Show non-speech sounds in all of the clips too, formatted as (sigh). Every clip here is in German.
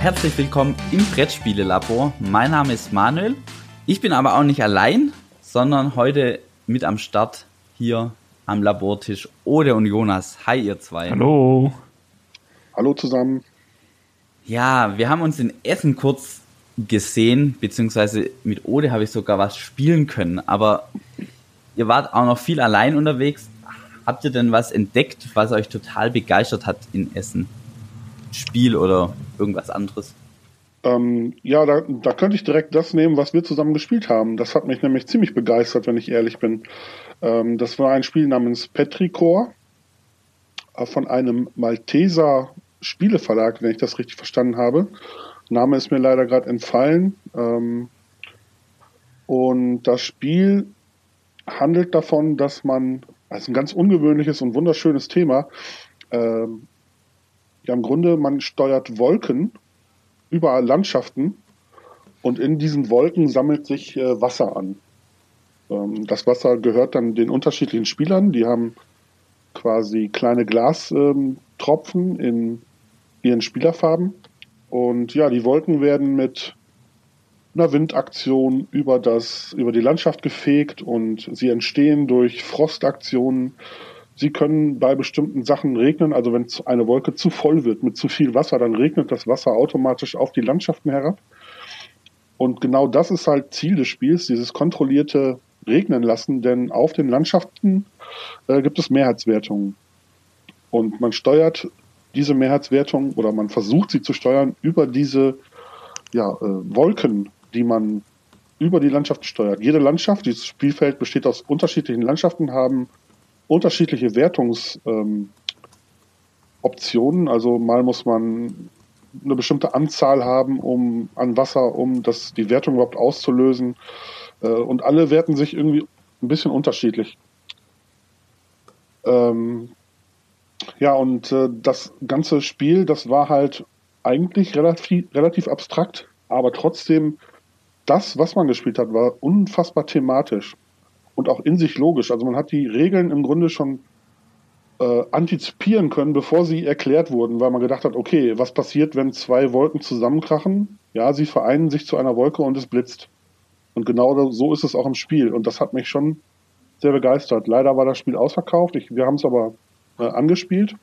herzlich willkommen im Brettspiele-Labor. Mein Name ist Manuel. Ich bin aber auch nicht allein, sondern heute mit am Start hier am Labortisch Ode und Jonas. Hi, ihr zwei. Hallo. Hallo zusammen. Ja, wir haben uns in Essen kurz gesehen, beziehungsweise mit Ode habe ich sogar was spielen können, aber ihr wart auch noch viel allein unterwegs. Habt ihr denn was entdeckt, was euch total begeistert hat in Essen? Spiel oder irgendwas anderes? Ähm, ja, da, da könnte ich direkt das nehmen, was wir zusammen gespielt haben. Das hat mich nämlich ziemlich begeistert, wenn ich ehrlich bin. Ähm, das war ein Spiel namens Petricor äh, von einem Malteser Spieleverlag, wenn ich das richtig verstanden habe. Name ist mir leider gerade entfallen. Ähm, und das Spiel handelt davon, dass man, also ein ganz ungewöhnliches und wunderschönes Thema, ähm, ja im Grunde, man steuert Wolken über Landschaften und in diesen Wolken sammelt sich äh, Wasser an. Ähm, das Wasser gehört dann den unterschiedlichen Spielern, die haben quasi kleine Glastropfen ähm, in ihren Spielerfarben. Und ja, die Wolken werden mit einer Windaktion über das, über die Landschaft gefegt und sie entstehen durch Frostaktionen Sie können bei bestimmten Sachen regnen, also wenn eine Wolke zu voll wird mit zu viel Wasser, dann regnet das Wasser automatisch auf die Landschaften herab. Und genau das ist halt Ziel des Spiels, dieses kontrollierte Regnen lassen, denn auf den Landschaften äh, gibt es Mehrheitswertungen. Und man steuert diese Mehrheitswertung oder man versucht sie zu steuern über diese ja, äh, Wolken, die man über die Landschaft steuert. Jede Landschaft, dieses Spielfeld besteht aus unterschiedlichen Landschaften, haben unterschiedliche Wertungsoptionen. Ähm, also mal muss man eine bestimmte Anzahl haben, um an Wasser, um das, die Wertung überhaupt auszulösen. Äh, und alle werten sich irgendwie ein bisschen unterschiedlich. Ähm, ja, und äh, das ganze Spiel, das war halt eigentlich relativ, relativ abstrakt, aber trotzdem das, was man gespielt hat, war unfassbar thematisch und auch in sich logisch. Also man hat die Regeln im Grunde schon äh, antizipieren können, bevor sie erklärt wurden, weil man gedacht hat, okay, was passiert, wenn zwei Wolken zusammenkrachen? Ja, sie vereinen sich zu einer Wolke und es blitzt. Und genau so ist es auch im Spiel. Und das hat mich schon sehr begeistert. Leider war das Spiel ausverkauft. Ich, wir haben es aber äh, angespielt.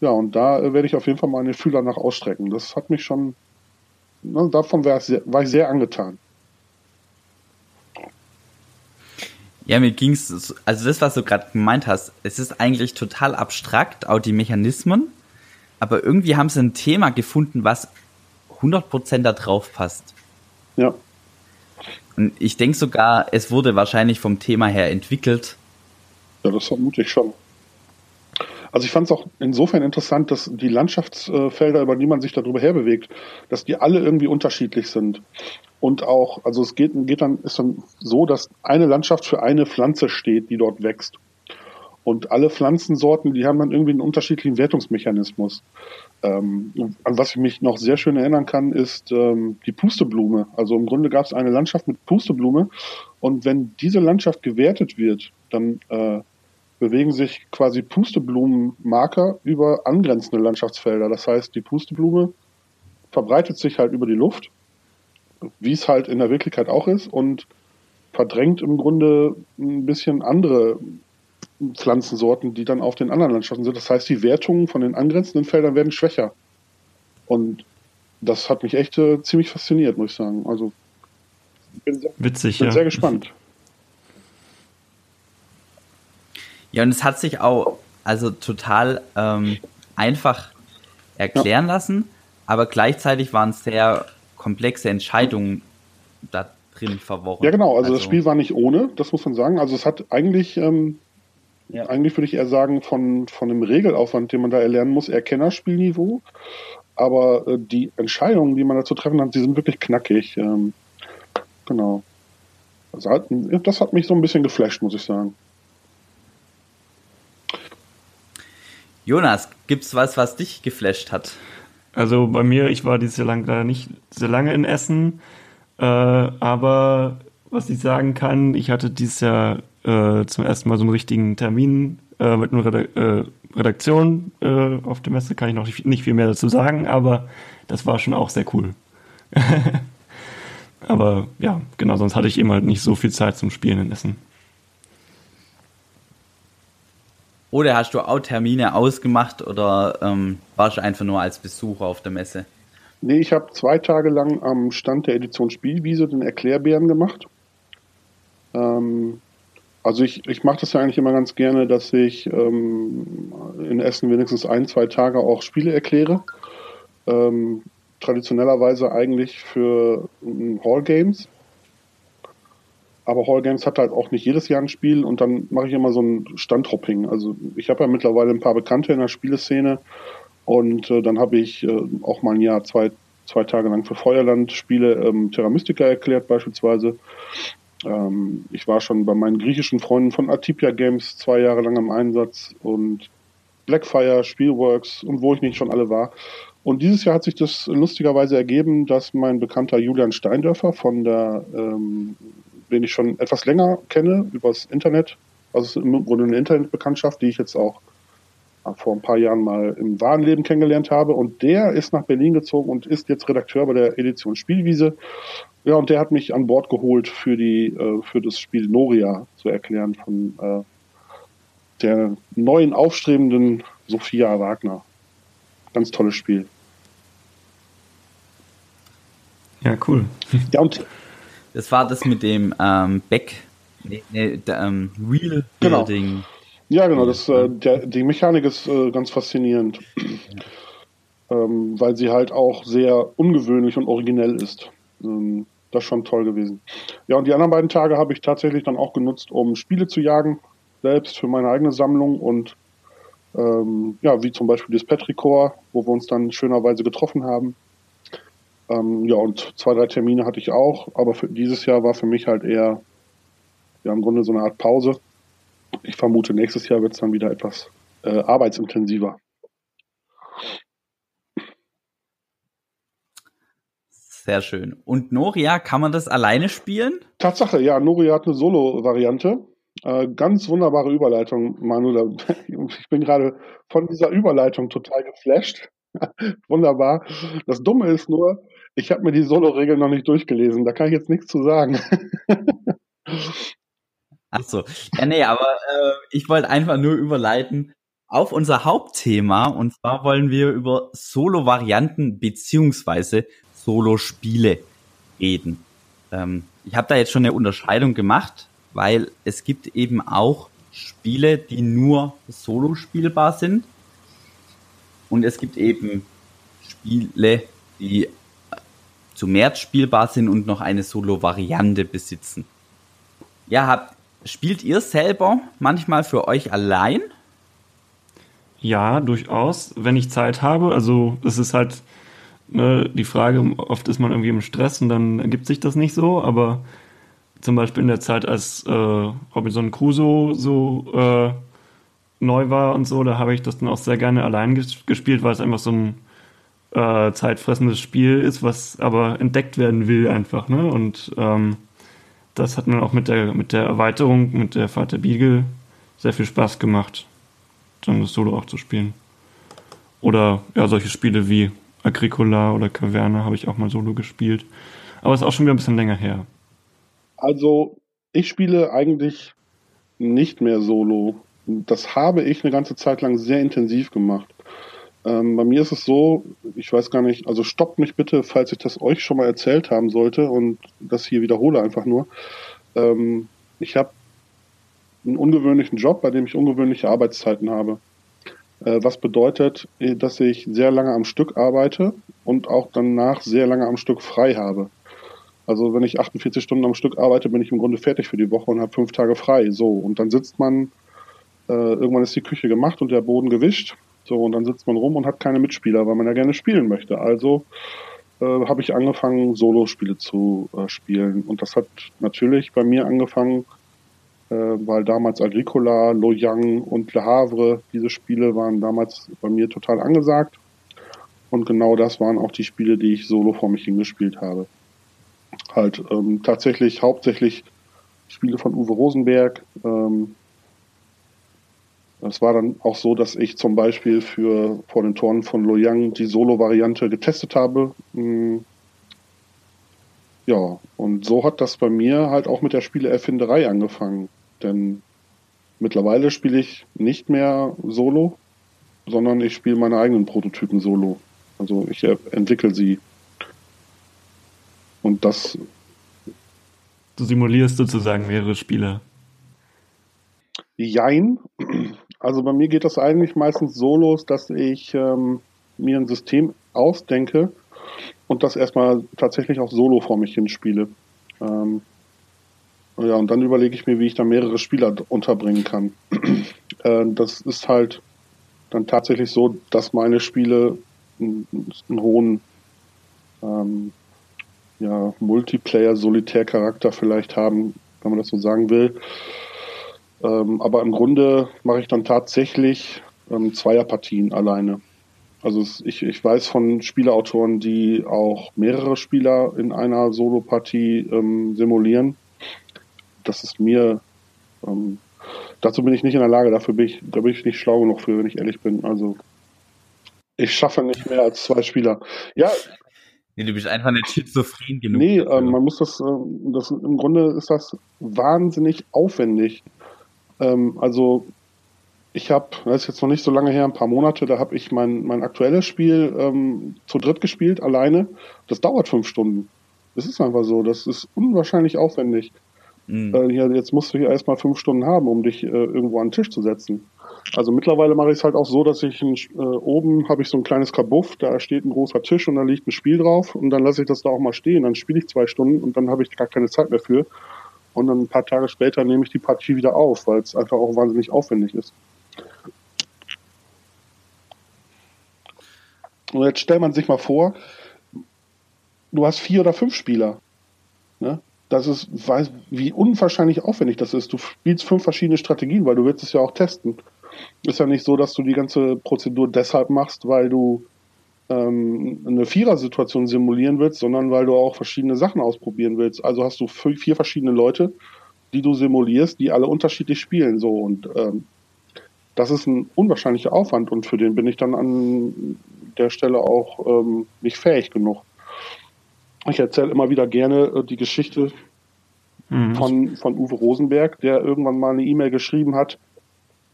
Ja, und da äh, werde ich auf jeden Fall meine Fühler nach ausstrecken. Das hat mich schon, ne, davon war ich, sehr, war ich sehr angetan. Ja, mir ging's, also das, was du gerade gemeint hast, es ist eigentlich total abstrakt, auch die Mechanismen, aber irgendwie haben sie ein Thema gefunden, was 100% da drauf passt. Ja. Und ich denke sogar, es wurde wahrscheinlich vom Thema her entwickelt. Ja, das vermute ich schon. Also ich fand es auch insofern interessant, dass die Landschaftsfelder, über die man sich darüber herbewegt, dass die alle irgendwie unterschiedlich sind. Und auch, also es geht, geht dann, ist dann so, dass eine Landschaft für eine Pflanze steht, die dort wächst. Und alle Pflanzensorten, die haben dann irgendwie einen unterschiedlichen Wertungsmechanismus. Ähm, an was ich mich noch sehr schön erinnern kann, ist ähm, die Pusteblume. Also im Grunde gab es eine Landschaft mit Pusteblume. Und wenn diese Landschaft gewertet wird, dann äh, bewegen sich quasi Pusteblumenmarker über angrenzende Landschaftsfelder. Das heißt, die Pusteblume verbreitet sich halt über die Luft, wie es halt in der Wirklichkeit auch ist, und verdrängt im Grunde ein bisschen andere Pflanzensorten, die dann auf den anderen Landschaften sind. Das heißt, die Wertungen von den angrenzenden Feldern werden schwächer. Und das hat mich echt äh, ziemlich fasziniert, muss ich sagen. Also ich bin sehr, Witzig, bin ja. sehr gespannt. Ja, und es hat sich auch also total ähm, einfach erklären ja. lassen, aber gleichzeitig waren sehr komplexe Entscheidungen da drin verworren. Ja, genau. Also, also, das Spiel war nicht ohne, das muss man sagen. Also es hat eigentlich, ähm, ja. eigentlich würde ich eher sagen, von, von dem Regelaufwand, den man da erlernen muss, eher Kennerspielniveau. Aber äh, die Entscheidungen, die man da zu treffen hat, die sind wirklich knackig. Ähm, genau. Also das hat mich so ein bisschen geflasht, muss ich sagen. Jonas, gibt's was, was dich geflasht hat? Also bei mir, ich war dieses Jahr lang leider nicht sehr lange in Essen, äh, aber was ich sagen kann, ich hatte dieses Jahr äh, zum ersten Mal so einen richtigen Termin äh, mit, einem äh, Redaktion äh, auf der Messe, kann ich noch nicht viel mehr dazu sagen, aber das war schon auch sehr cool. (laughs) aber ja, genau, sonst hatte ich eben halt nicht so viel Zeit zum Spielen in Essen. Oder hast du auch Termine ausgemacht oder ähm, warst du einfach nur als Besucher auf der Messe? Nee, ich habe zwei Tage lang am Stand der Edition Spielwiese den Erklärbären gemacht. Ähm, also ich, ich mache das ja eigentlich immer ganz gerne, dass ich ähm, in Essen wenigstens ein, zwei Tage auch Spiele erkläre. Ähm, traditionellerweise eigentlich für ähm, Hall Games. Aber Hall Games hat halt auch nicht jedes Jahr ein Spiel und dann mache ich immer so ein Standhopping. Also ich habe ja mittlerweile ein paar Bekannte in der Spieleszene und äh, dann habe ich äh, auch mal ein Jahr, zwei, zwei Tage lang für Feuerland Spiele ähm, Terra Mystica erklärt beispielsweise. Ähm, ich war schon bei meinen griechischen Freunden von Atipia Games zwei Jahre lang im Einsatz und Blackfire, Spielworks und wo ich nicht schon alle war. Und dieses Jahr hat sich das lustigerweise ergeben, dass mein bekannter Julian Steindörfer von der, ähm, den ich schon etwas länger kenne, übers Internet, also im Grunde eine Internetbekanntschaft, die ich jetzt auch vor ein paar Jahren mal im wahren Leben kennengelernt habe. Und der ist nach Berlin gezogen und ist jetzt Redakteur bei der Edition Spielwiese. Ja, und der hat mich an Bord geholt für die äh, für das Spiel Noria zu erklären von äh, der neuen aufstrebenden Sophia Wagner. Ganz tolles Spiel. Ja, cool. Ja, und das war das mit dem ähm, Back, nee, nee, der, ähm, Real genau. Building. Ja, genau. Das, äh, der, die Mechanik ist äh, ganz faszinierend, ähm, weil sie halt auch sehr ungewöhnlich und originell ist. Ähm, das ist schon toll gewesen. Ja, und die anderen beiden Tage habe ich tatsächlich dann auch genutzt, um Spiele zu jagen, selbst für meine eigene Sammlung und ähm, ja, wie zum Beispiel das Petrichor, wo wir uns dann schönerweise getroffen haben. Ähm, ja, und zwei, drei Termine hatte ich auch, aber für dieses Jahr war für mich halt eher ja, im Grunde so eine Art Pause. Ich vermute, nächstes Jahr wird es dann wieder etwas äh, arbeitsintensiver. Sehr schön. Und Noria, kann man das alleine spielen? Tatsache, ja. Noria hat eine Solo-Variante. Äh, ganz wunderbare Überleitung, Manu. (laughs) Ich bin gerade von dieser Überleitung total geflasht. (laughs) Wunderbar. Das Dumme ist nur, ich habe mir die Solo-Regeln noch nicht durchgelesen. Da kann ich jetzt nichts zu sagen. (laughs) Ach so. Ja, nee, aber äh, ich wollte einfach nur überleiten auf unser Hauptthema. Und zwar wollen wir über Solo-Varianten beziehungsweise Solo-Spiele reden. Ähm, ich habe da jetzt schon eine Unterscheidung gemacht, weil es gibt eben auch Spiele, die nur solo spielbar sind. Und es gibt eben Spiele, die zu März spielbar sind und noch eine Solo-Variante besitzen. Ja, habt, spielt ihr selber manchmal für euch allein? Ja, durchaus, wenn ich Zeit habe. Also es ist halt ne, die Frage, oft ist man irgendwie im Stress und dann ergibt sich das nicht so, aber zum Beispiel in der Zeit, als äh, Robinson Crusoe so äh, neu war und so, da habe ich das dann auch sehr gerne allein ges gespielt, weil es einfach so ein äh, zeitfressendes Spiel ist, was aber entdeckt werden will einfach, ne? Und ähm, das hat mir auch mit der mit der Erweiterung, mit der Vater Beagle sehr viel Spaß gemacht, dann das Solo auch zu spielen. Oder ja, solche Spiele wie Agricola oder Caverna habe ich auch mal solo gespielt. Aber ist auch schon wieder ein bisschen länger her. Also, ich spiele eigentlich nicht mehr solo. Das habe ich eine ganze Zeit lang sehr intensiv gemacht. Ähm, bei mir ist es so, ich weiß gar nicht, also stoppt mich bitte, falls ich das euch schon mal erzählt haben sollte und das hier wiederhole einfach nur. Ähm, ich habe einen ungewöhnlichen Job, bei dem ich ungewöhnliche Arbeitszeiten habe. Äh, was bedeutet, äh, dass ich sehr lange am Stück arbeite und auch danach sehr lange am Stück frei habe. Also wenn ich 48 Stunden am Stück arbeite, bin ich im Grunde fertig für die Woche und habe fünf Tage frei. So, und dann sitzt man, äh, irgendwann ist die Küche gemacht und der Boden gewischt. So, und dann sitzt man rum und hat keine Mitspieler, weil man ja gerne spielen möchte. Also äh, habe ich angefangen, Solospiele zu äh, spielen. Und das hat natürlich bei mir angefangen, äh, weil damals Agricola, Loyang und Le Havre, diese Spiele waren damals bei mir total angesagt. Und genau das waren auch die Spiele, die ich solo vor mich hingespielt habe. Halt ähm, tatsächlich hauptsächlich Spiele von Uwe Rosenberg, ähm, Es war dann auch so, dass ich zum Beispiel für vor den Toren von Loyang die Solo-Variante getestet habe. Hm. Ja, und so hat das bei mir halt auch mit der Spieleerfinderei angefangen. Denn mittlerweile spiele ich nicht mehr Solo, sondern ich spiele meine eigenen Prototypen Solo. Also ich entwickle sie. Und das. Du simulierst sozusagen mehrere Spieler. Jein. Also bei mir geht das eigentlich meistens so los, dass ich ähm, mir ein System ausdenke und das erstmal tatsächlich auch solo vor mich hinspiele. Ähm, ja, und dann überlege ich mir, wie ich da mehrere Spieler unterbringen kann. (clears throat) äh, das ist halt dann tatsächlich so, dass meine Spiele einen, einen hohen ähm, ja, Multiplayer-Solitär-Charakter vielleicht haben, wenn man das so sagen will. Ähm, aber im Grunde mache ich dann tatsächlich ähm, Zweierpartien alleine. Also ich, ich weiß von Spieleautoren, die auch mehrere Spieler in einer Solo-Partie ähm, simulieren. Das ist mir, ähm, dazu bin ich nicht in der Lage, dafür bin ich, da bin ich nicht schlau genug für, wenn ich ehrlich bin. Also ich schaffe nicht mehr als zwei Spieler. Ja, Nee, du bist einfach nicht schizophren genug. Nee, ähm, man muss das, äh, das, im Grunde ist das wahnsinnig aufwendig. Ähm, also ich habe, das ist jetzt noch nicht so lange her, ein paar Monate, da habe ich mein, mein aktuelles Spiel ähm, zu dritt gespielt, alleine. Das dauert fünf Stunden. Das ist einfach so, das ist unwahrscheinlich aufwendig. Mhm. Äh, hier, jetzt musst du hier erstmal fünf Stunden haben, um dich äh, irgendwo an den Tisch zu setzen. Also mittlerweile mache ich es halt auch so, dass ich ein, äh, oben habe ich so ein kleines Kabuff, da steht ein großer Tisch und da liegt ein Spiel drauf und dann lasse ich das da auch mal stehen. Dann spiele ich zwei Stunden und dann habe ich gar keine Zeit mehr für. Und dann ein paar Tage später nehme ich die Partie wieder auf, weil es einfach auch wahnsinnig aufwendig ist. Und jetzt stellt man sich mal vor, du hast vier oder fünf Spieler. Ne? Das ist, weiß, wie unwahrscheinlich aufwendig das ist. Du spielst fünf verschiedene Strategien, weil du willst es ja auch testen. Ist ja nicht so, dass du die ganze Prozedur deshalb machst, weil du ähm, eine Vierer-Situation simulieren willst, sondern weil du auch verschiedene Sachen ausprobieren willst. Also hast du vier verschiedene Leute, die du simulierst, die alle unterschiedlich spielen. So und ähm, das ist ein unwahrscheinlicher Aufwand und für den bin ich dann an der Stelle auch ähm, nicht fähig genug. Ich erzähle immer wieder gerne äh, die Geschichte mhm. von, von Uwe Rosenberg, der irgendwann mal eine E-Mail geschrieben hat,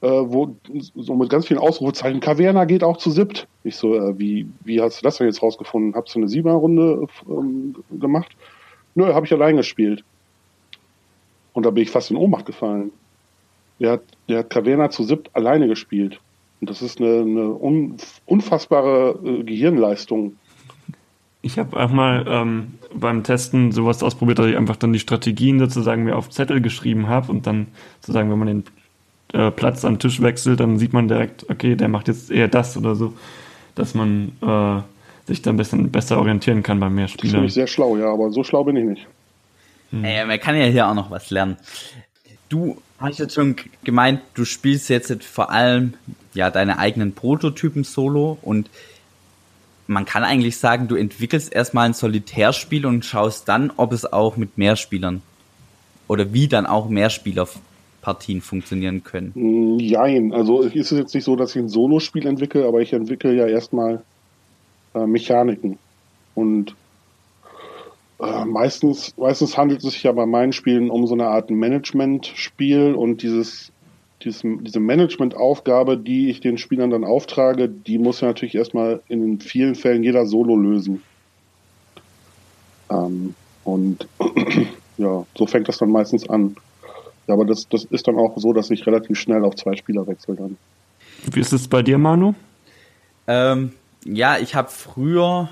äh, wo so mit ganz vielen Ausrufezeichen, Caverna geht auch zu SIPT. Ich so, äh, wie, wie hast du das denn jetzt rausgefunden? Hast du eine Siebener-Runde ähm, gemacht? Nö, habe ich allein gespielt. Und da bin ich fast in Ohnmacht gefallen. Der hat, der hat Caverna zu SIPT alleine gespielt. Und das ist eine, eine un, unfassbare äh, Gehirnleistung. Ich habe auch mal ähm, beim Testen sowas ausprobiert, dass ich einfach dann die Strategien sozusagen mir auf Zettel geschrieben habe und dann sozusagen, wenn man den äh, Platz am Tisch wechselt, dann sieht man direkt, okay, der macht jetzt eher das oder so, dass man äh, sich dann ein bisschen besser orientieren kann bei mehr Spielern. Das finde ich sehr schlau, ja, aber so schlau bin ich nicht. Hm. Ey, man kann ja hier auch noch was lernen. Du hast jetzt schon gemeint, du spielst jetzt vor allem ja deine eigenen Prototypen solo und man kann eigentlich sagen, du entwickelst erstmal ein Solitärspiel und schaust dann, ob es auch mit Mehrspielern oder wie dann auch Mehrspieler Partien funktionieren können? Nein, also ist es jetzt nicht so, dass ich ein Solospiel entwickle, aber ich entwickle ja erstmal äh, Mechaniken. Und äh, meistens, meistens handelt es sich ja bei meinen Spielen um so eine Art Management-Spiel und dieses, dieses, diese Management-Aufgabe, die ich den Spielern dann auftrage, die muss ja natürlich erstmal in vielen Fällen jeder Solo lösen. Ähm, und (clears throat) ja, so fängt das dann meistens an. Ja, aber das, das ist dann auch so, dass ich relativ schnell auf zwei Spieler wechsle dann. Wie ist es bei dir, Manu? Ähm, ja, ich habe früher,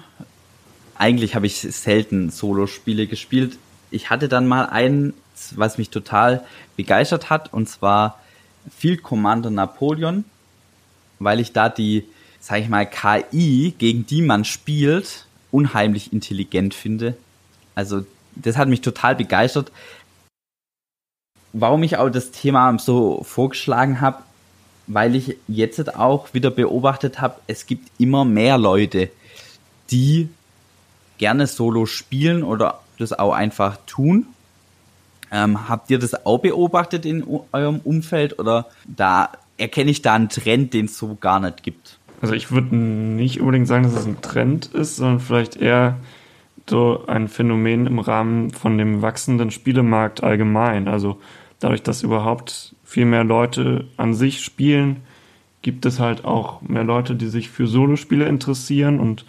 eigentlich habe ich selten Solo-Spiele gespielt. Ich hatte dann mal einen, was mich total begeistert hat, und zwar Field Commander Napoleon, weil ich da die, sag ich mal, KI, gegen die man spielt, unheimlich intelligent finde. Also das hat mich total begeistert, warum ich auch das Thema so vorgeschlagen habe, weil ich jetzt auch wieder beobachtet habe, es gibt immer mehr Leute, die gerne Solo spielen oder das auch einfach tun. Ähm, habt ihr das auch beobachtet in eurem Umfeld oder da erkenne ich da einen Trend, den es so gar nicht gibt? Also ich würde nicht unbedingt sagen, dass es ein Trend ist, sondern vielleicht eher so ein Phänomen im Rahmen von dem wachsenden Spielemarkt allgemein. Also dadurch, dass überhaupt viel mehr Leute an sich spielen, gibt es halt auch mehr Leute, die sich für Solospiele interessieren und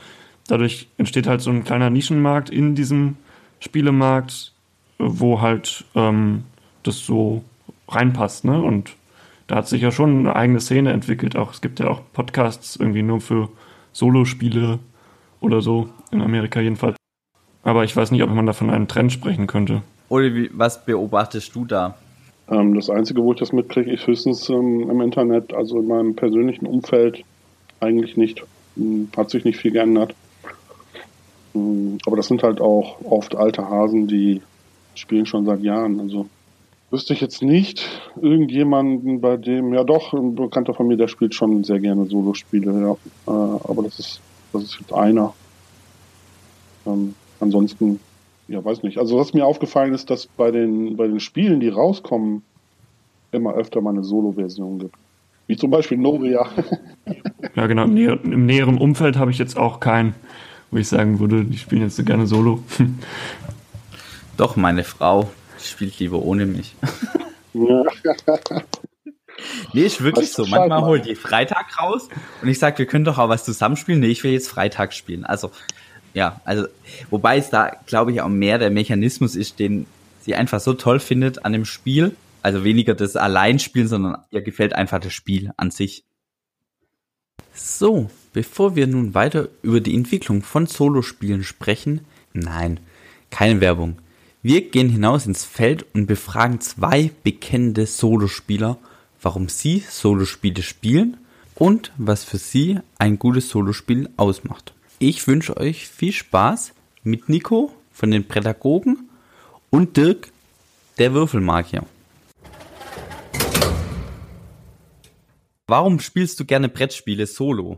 dadurch entsteht halt so ein kleiner Nischenmarkt in diesem Spielemarkt, wo halt ähm, das so reinpasst, ne? Und da hat sich ja schon eine eigene Szene entwickelt. Auch es gibt ja auch Podcasts irgendwie nur für Solospiele oder so in Amerika jedenfalls. Aber ich weiß nicht, ob man da von einem Trend sprechen könnte. Wie, was beobachtest du da? Ähm, das Einzige, wo ich das mitkriege, ist höchstens ähm, im Internet, also in meinem persönlichen Umfeld eigentlich nicht. Hm, hat sich nicht viel geändert. Hm, aber das sind halt auch oft alte Hasen, die spielen schon seit Jahren. Also wüsste ich jetzt nicht irgendjemanden, bei dem, ja doch, ein Bekannter von mir, der spielt schon sehr gerne Solospiele, ja. Äh, aber das ist, das ist jetzt einer. Ähm, ansonsten, ja, weiß nicht. Also was mir aufgefallen ist, dass bei den, bei den Spielen, die rauskommen, immer öfter mal eine Solo-Version gibt. Wie zum Beispiel Novia. (laughs) ja, genau. Im, näher, Im näheren Umfeld habe ich jetzt auch keinen, wo ich sagen würde, die spielen jetzt so gerne Solo. (laughs) Doch, meine Frau spielt lieber ohne mich. (laughs) nee, ist wirklich so. Manchmal holt die Freitag raus und ich sage, wir können doch auch was zusammenspielen. Nee, ich will jetzt Freitag spielen. Also ja, also, wobei es da, glaube ich, auch mehr der Mechanismus ist, den sie einfach so toll findet an dem Spiel. Also weniger das Alleinspielen, sondern ihr gefällt einfach das Spiel an sich. So, bevor wir nun weiter über die Entwicklung von Solospielen sprechen, nein, keine Werbung. Wir gehen hinaus ins Feld und befragen zwei bekennende Solospieler, warum sie Solospiele spielen und was für sie ein gutes Solospiel ausmacht. Ich wünsche euch viel Spaß mit Nico von den Pädagogen und Dirk, der Würfelmagier. Warum spielst du gerne Brettspiele solo?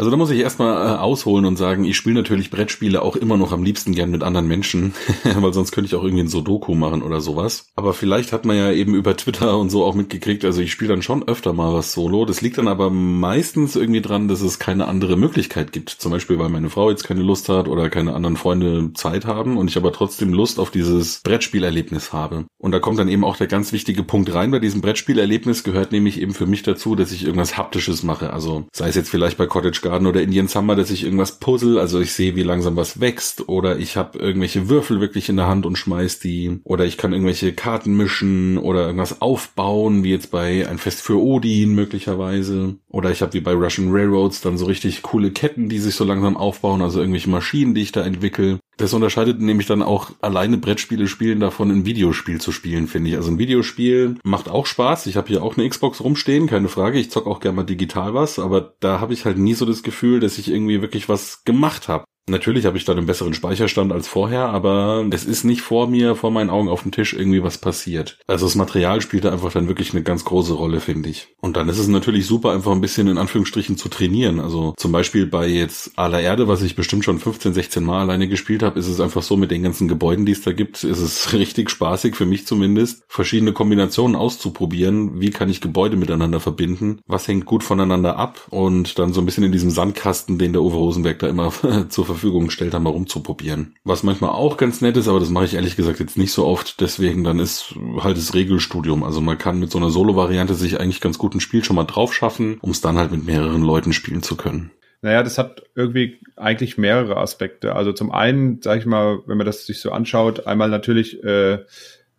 Also da muss ich erstmal äh, ausholen und sagen, ich spiele natürlich Brettspiele auch immer noch am liebsten gern mit anderen Menschen, (laughs) weil sonst könnte ich auch irgendwie ein Sudoku machen oder sowas. Aber vielleicht hat man ja eben über Twitter und so auch mitgekriegt, also ich spiele dann schon öfter mal was solo. Das liegt dann aber meistens irgendwie dran, dass es keine andere Möglichkeit gibt. Zum Beispiel, weil meine Frau jetzt keine Lust hat oder keine anderen Freunde Zeit haben und ich aber trotzdem Lust auf dieses Brettspielerlebnis habe. Und da kommt dann eben auch der ganz wichtige Punkt rein. Bei diesem Brettspielerlebnis gehört nämlich eben für mich dazu, dass ich irgendwas Haptisches mache. Also sei es jetzt vielleicht bei Cottage Garden oder Indian Summer, dass ich irgendwas puzzle, also ich sehe, wie langsam was wächst, oder ich habe irgendwelche Würfel wirklich in der Hand und schmeiß die, oder ich kann irgendwelche Karten mischen oder irgendwas aufbauen, wie jetzt bei ein Fest für Odin möglicherweise, oder ich habe wie bei Russian Railroads dann so richtig coole Ketten, die sich so langsam aufbauen, also irgendwelche Maschinen, die ich da entwickle. Das unterscheidet nämlich dann auch alleine Brettspiele spielen davon, ein Videospiel zu spielen, finde ich. Also ein Videospiel macht auch Spaß. Ich habe hier auch eine Xbox rumstehen, keine Frage. Ich zock auch gerne mal digital was, aber da habe ich halt nie so das Gefühl, dass ich irgendwie wirklich was gemacht habe. Natürlich habe ich dann einen besseren Speicherstand als vorher, aber es ist nicht vor mir, vor meinen Augen auf dem Tisch irgendwie was passiert. Also das Material spielt da einfach dann wirklich eine ganz große Rolle, finde ich. Und dann ist es natürlich super, einfach ein bisschen in Anführungsstrichen zu trainieren. Also zum Beispiel bei jetzt aller Erde, was ich bestimmt schon 15, 16 Mal alleine gespielt habe, ist es einfach so mit den ganzen Gebäuden, die es da gibt, ist es (laughs) richtig spaßig, für mich zumindest, verschiedene Kombinationen auszuprobieren. Wie kann ich Gebäude miteinander verbinden? Was hängt gut voneinander ab? Und dann so ein bisschen in diesem Sandkasten, den der Uwe Rosenberg da immer (laughs) zur Verfügung Verfügung stellt, da mal rumzuprobieren. Was manchmal auch ganz nett ist, aber das mache ich ehrlich gesagt jetzt nicht so oft, deswegen dann ist halt das Regelstudium. Also man kann mit so einer Solo-Variante sich eigentlich ganz gut ein Spiel schon mal drauf schaffen, um es dann halt mit mehreren Leuten spielen zu können. Naja, das hat irgendwie eigentlich mehrere Aspekte. Also zum einen, sage ich mal, wenn man das sich so anschaut, einmal natürlich äh,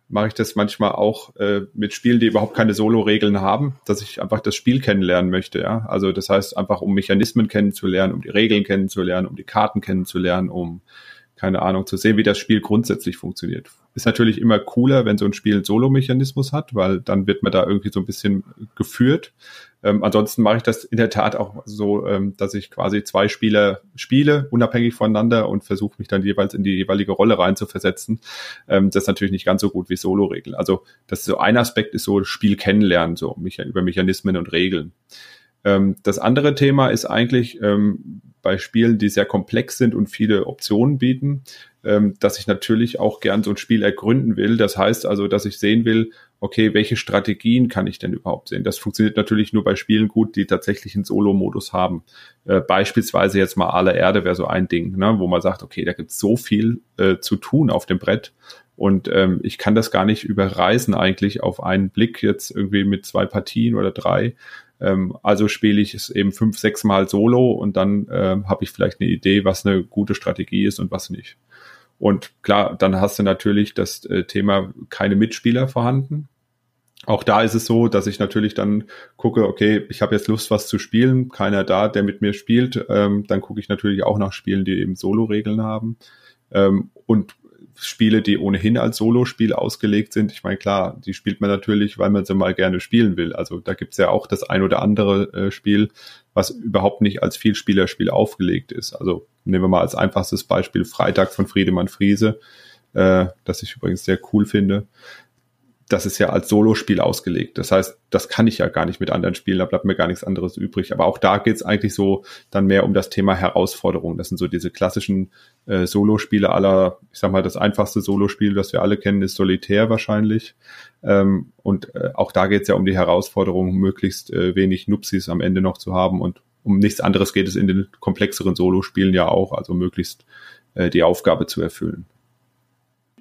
mache ich das manchmal auch äh, mit Spielen, die überhaupt keine Solo-Regeln haben, dass ich einfach das Spiel kennenlernen möchte. Ja? Also das heißt einfach, um Mechanismen kennenzulernen, um die Regeln kennenzulernen, um die Karten kennenzulernen, um keine Ahnung zu sehen, wie das Spiel grundsätzlich funktioniert. Ist natürlich immer cooler, wenn so ein Spiel einen Solo-Mechanismus hat, weil dann wird man da irgendwie so ein bisschen geführt. Ähm, ansonsten mache ich das in der Tat auch so, ähm, dass ich quasi zwei Spieler spiele, unabhängig voneinander und versuche mich dann jeweils in die jeweilige Rolle rein zu versetzen. Ähm, das ist natürlich nicht ganz so gut wie Solo-Regeln. Also das ist so ein Aspekt ist so Spiel kennenlernen, so über Mechanismen und Regeln. Ähm, das andere Thema ist eigentlich ähm, bei Spielen, die sehr komplex sind und viele Optionen bieten, ähm, dass ich natürlich auch gern so ein Spiel ergründen will. Das heißt also, dass ich sehen will, okay, welche Strategien kann ich denn überhaupt sehen? Das funktioniert natürlich nur bei Spielen gut, die tatsächlich einen Solo-Modus haben. Äh, beispielsweise jetzt mal Aller Erde wäre so ein Ding, ne, wo man sagt, okay, da gibt es so viel äh, zu tun auf dem Brett. Und ähm, ich kann das gar nicht überreisen eigentlich auf einen Blick jetzt irgendwie mit zwei Partien oder drei. Ähm, also spiele ich es eben fünf, sechs Mal solo und dann ähm, habe ich vielleicht eine Idee, was eine gute Strategie ist und was nicht. Und klar, dann hast du natürlich das äh, Thema keine Mitspieler vorhanden. Auch da ist es so, dass ich natürlich dann gucke, okay, ich habe jetzt Lust, was zu spielen, keiner da, der mit mir spielt. Ähm, dann gucke ich natürlich auch nach Spielen, die eben Solo-Regeln haben. Ähm, und Spiele, die ohnehin als Solospiel ausgelegt sind. Ich meine, klar, die spielt man natürlich, weil man sie mal gerne spielen will. Also da gibt's ja auch das ein oder andere äh, Spiel, was überhaupt nicht als Vielspielerspiel aufgelegt ist. Also nehmen wir mal als einfachstes Beispiel Freitag von Friedemann Friese, äh, das ich übrigens sehr cool finde das ist ja als Solospiel ausgelegt. Das heißt, das kann ich ja gar nicht mit anderen spielen, da bleibt mir gar nichts anderes übrig. Aber auch da geht es eigentlich so dann mehr um das Thema Herausforderung. Das sind so diese klassischen äh, Solospiele aller, ich sag mal, das einfachste Solospiel, das wir alle kennen, ist Solitär wahrscheinlich. Ähm, und äh, auch da geht es ja um die Herausforderung, möglichst äh, wenig Nupsis am Ende noch zu haben. Und um nichts anderes geht es in den komplexeren Solospielen ja auch, also möglichst äh, die Aufgabe zu erfüllen.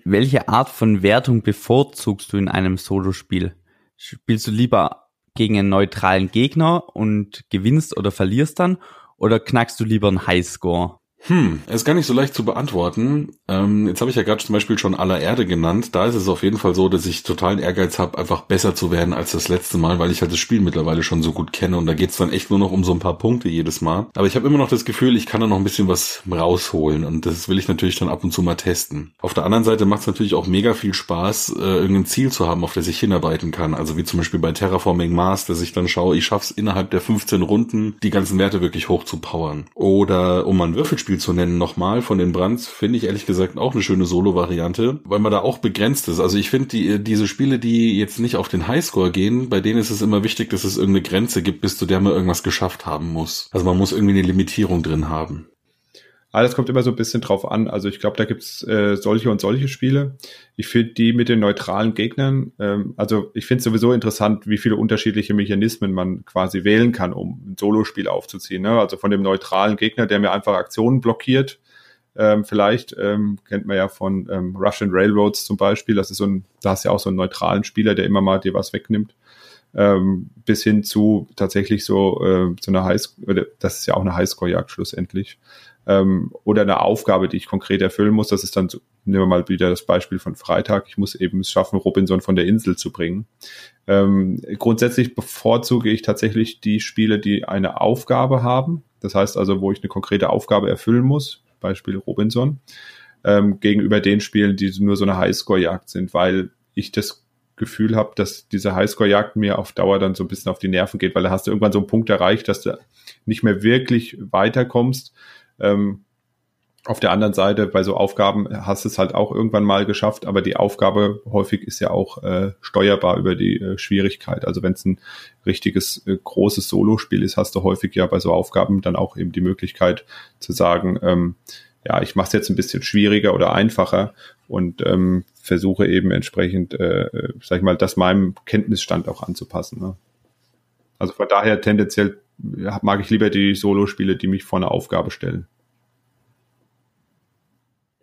Welche Art von Wertung bevorzugst du in einem Solospiel? Spielst du lieber gegen einen neutralen Gegner und gewinnst oder verlierst dann? Oder knackst du lieber einen Highscore? Hm, ist gar nicht so leicht zu beantworten. Ähm, jetzt habe ich ja gerade zum Beispiel schon aller Erde genannt. Da ist es auf jeden Fall so, dass ich totalen Ehrgeiz habe, einfach besser zu werden als das letzte Mal, weil ich halt das Spiel mittlerweile schon so gut kenne und da geht's dann echt nur noch um so ein paar Punkte jedes Mal. Aber ich habe immer noch das Gefühl, ich kann da noch ein bisschen was rausholen und das will ich natürlich dann ab und zu mal testen. Auf der anderen Seite macht es natürlich auch mega viel Spaß, äh, irgendein Ziel zu haben, auf das ich hinarbeiten kann. Also wie zum Beispiel bei Terraforming Mars, dass ich dann schaue, ich schaff's innerhalb der 15 Runden, die ganzen Werte wirklich hoch zu powern. Oder um ein Würfelspiel zu nennen, nochmal von den Brands, finde ich ehrlich gesagt auch eine schöne Solo-Variante, weil man da auch begrenzt ist. Also ich finde die, diese Spiele, die jetzt nicht auf den Highscore gehen, bei denen ist es immer wichtig, dass es irgendeine Grenze gibt, bis zu der man irgendwas geschafft haben muss. Also man muss irgendwie eine Limitierung drin haben. Alles kommt immer so ein bisschen drauf an. Also ich glaube, da gibt's äh, solche und solche Spiele. Ich finde die mit den neutralen Gegnern, ähm, also ich finde sowieso interessant, wie viele unterschiedliche Mechanismen man quasi wählen kann, um ein Solospiel aufzuziehen. Ne? Also von dem neutralen Gegner, der mir einfach Aktionen blockiert, ähm, vielleicht ähm, kennt man ja von ähm, Russian Railroads zum Beispiel. Das ist so ein, da hast du ja auch so einen neutralen Spieler, der immer mal dir was wegnimmt. Ähm, bis hin zu tatsächlich so äh, so einer Highscore, das ist ja auch eine Highscore-Jagd schlussendlich ähm, oder eine Aufgabe, die ich konkret erfüllen muss. Das ist dann, nehmen wir mal wieder das Beispiel von Freitag. Ich muss eben es schaffen, Robinson von der Insel zu bringen. Ähm, grundsätzlich bevorzuge ich tatsächlich die Spiele, die eine Aufgabe haben. Das heißt also, wo ich eine konkrete Aufgabe erfüllen muss. Beispiel Robinson. Ähm, gegenüber den Spielen, die nur so eine Highscore-Jagd sind, weil ich das Gefühl habe, dass diese Highscore-Jagd mir auf Dauer dann so ein bisschen auf die Nerven geht, weil da hast du irgendwann so einen Punkt erreicht, dass du nicht mehr wirklich weiterkommst, ähm, auf der anderen Seite, bei so Aufgaben hast du es halt auch irgendwann mal geschafft, aber die Aufgabe häufig ist ja auch äh, steuerbar über die äh, Schwierigkeit. Also wenn es ein richtiges äh, großes Solospiel ist, hast du häufig ja bei so Aufgaben dann auch eben die Möglichkeit zu sagen, ähm, ja, ich mache es jetzt ein bisschen schwieriger oder einfacher und ähm, versuche eben entsprechend, äh, äh sag ich mal, das meinem Kenntnisstand auch anzupassen. Ne? Also von daher tendenziell mag ich lieber die Solo-Spiele, die mich vor eine Aufgabe stellen.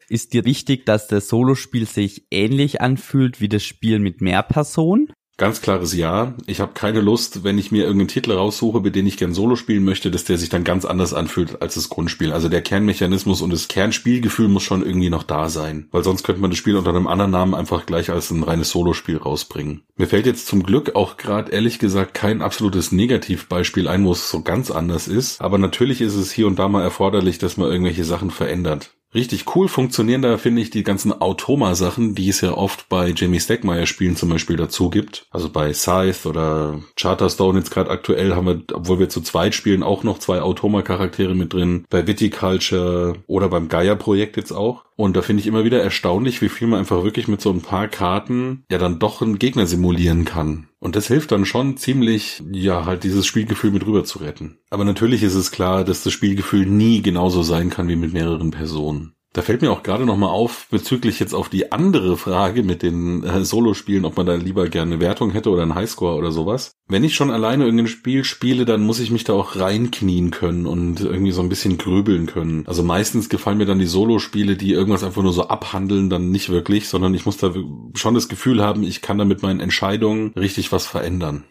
Ist dir wichtig, dass das Solospiel sich ähnlich anfühlt wie das Spiel mit mehr Personen? Ganz klares Ja. Ich habe keine Lust, wenn ich mir irgendeinen Titel raussuche, mit dem ich gern Solo spielen möchte, dass der sich dann ganz anders anfühlt als das Grundspiel. Also der Kernmechanismus und das Kernspielgefühl muss schon irgendwie noch da sein. Weil sonst könnte man das Spiel unter einem anderen Namen einfach gleich als ein reines Solospiel rausbringen. Mir fällt jetzt zum Glück auch gerade ehrlich gesagt kein absolutes Negativbeispiel ein, wo es so ganz anders ist. Aber natürlich ist es hier und da mal erforderlich, dass man irgendwelche Sachen verändert. Richtig cool funktionieren da, finde ich, die ganzen Automa-Sachen, die es ja oft bei Jamie Stegmaier-Spielen zum Beispiel dazu gibt. Also bei Scythe oder Charterstone jetzt gerade aktuell haben wir, obwohl wir zu zweit spielen, auch noch zwei Automa-Charaktere mit drin. Bei Viticulture oder beim Gaia-Projekt jetzt auch. Und da finde ich immer wieder erstaunlich, wie viel man einfach wirklich mit so ein paar Karten ja dann doch einen Gegner simulieren kann. Und das hilft dann schon ziemlich, ja, halt dieses Spielgefühl mit rüber zu retten. Aber natürlich ist es klar, dass das Spielgefühl nie genauso sein kann wie mit mehreren Personen. Da fällt mir auch gerade noch mal auf, bezüglich jetzt auf die andere Frage mit den äh, Solo-Spielen, ob man da lieber gerne eine Wertung hätte oder einen Highscore oder sowas. Wenn ich schon alleine irgendein Spiel spiele, dann muss ich mich da auch reinknien können und irgendwie so ein bisschen grübeln können. Also meistens gefallen mir dann die Solo-Spiele, die irgendwas einfach nur so abhandeln, dann nicht wirklich, sondern ich muss da schon das Gefühl haben, ich kann da mit meinen Entscheidungen richtig was verändern.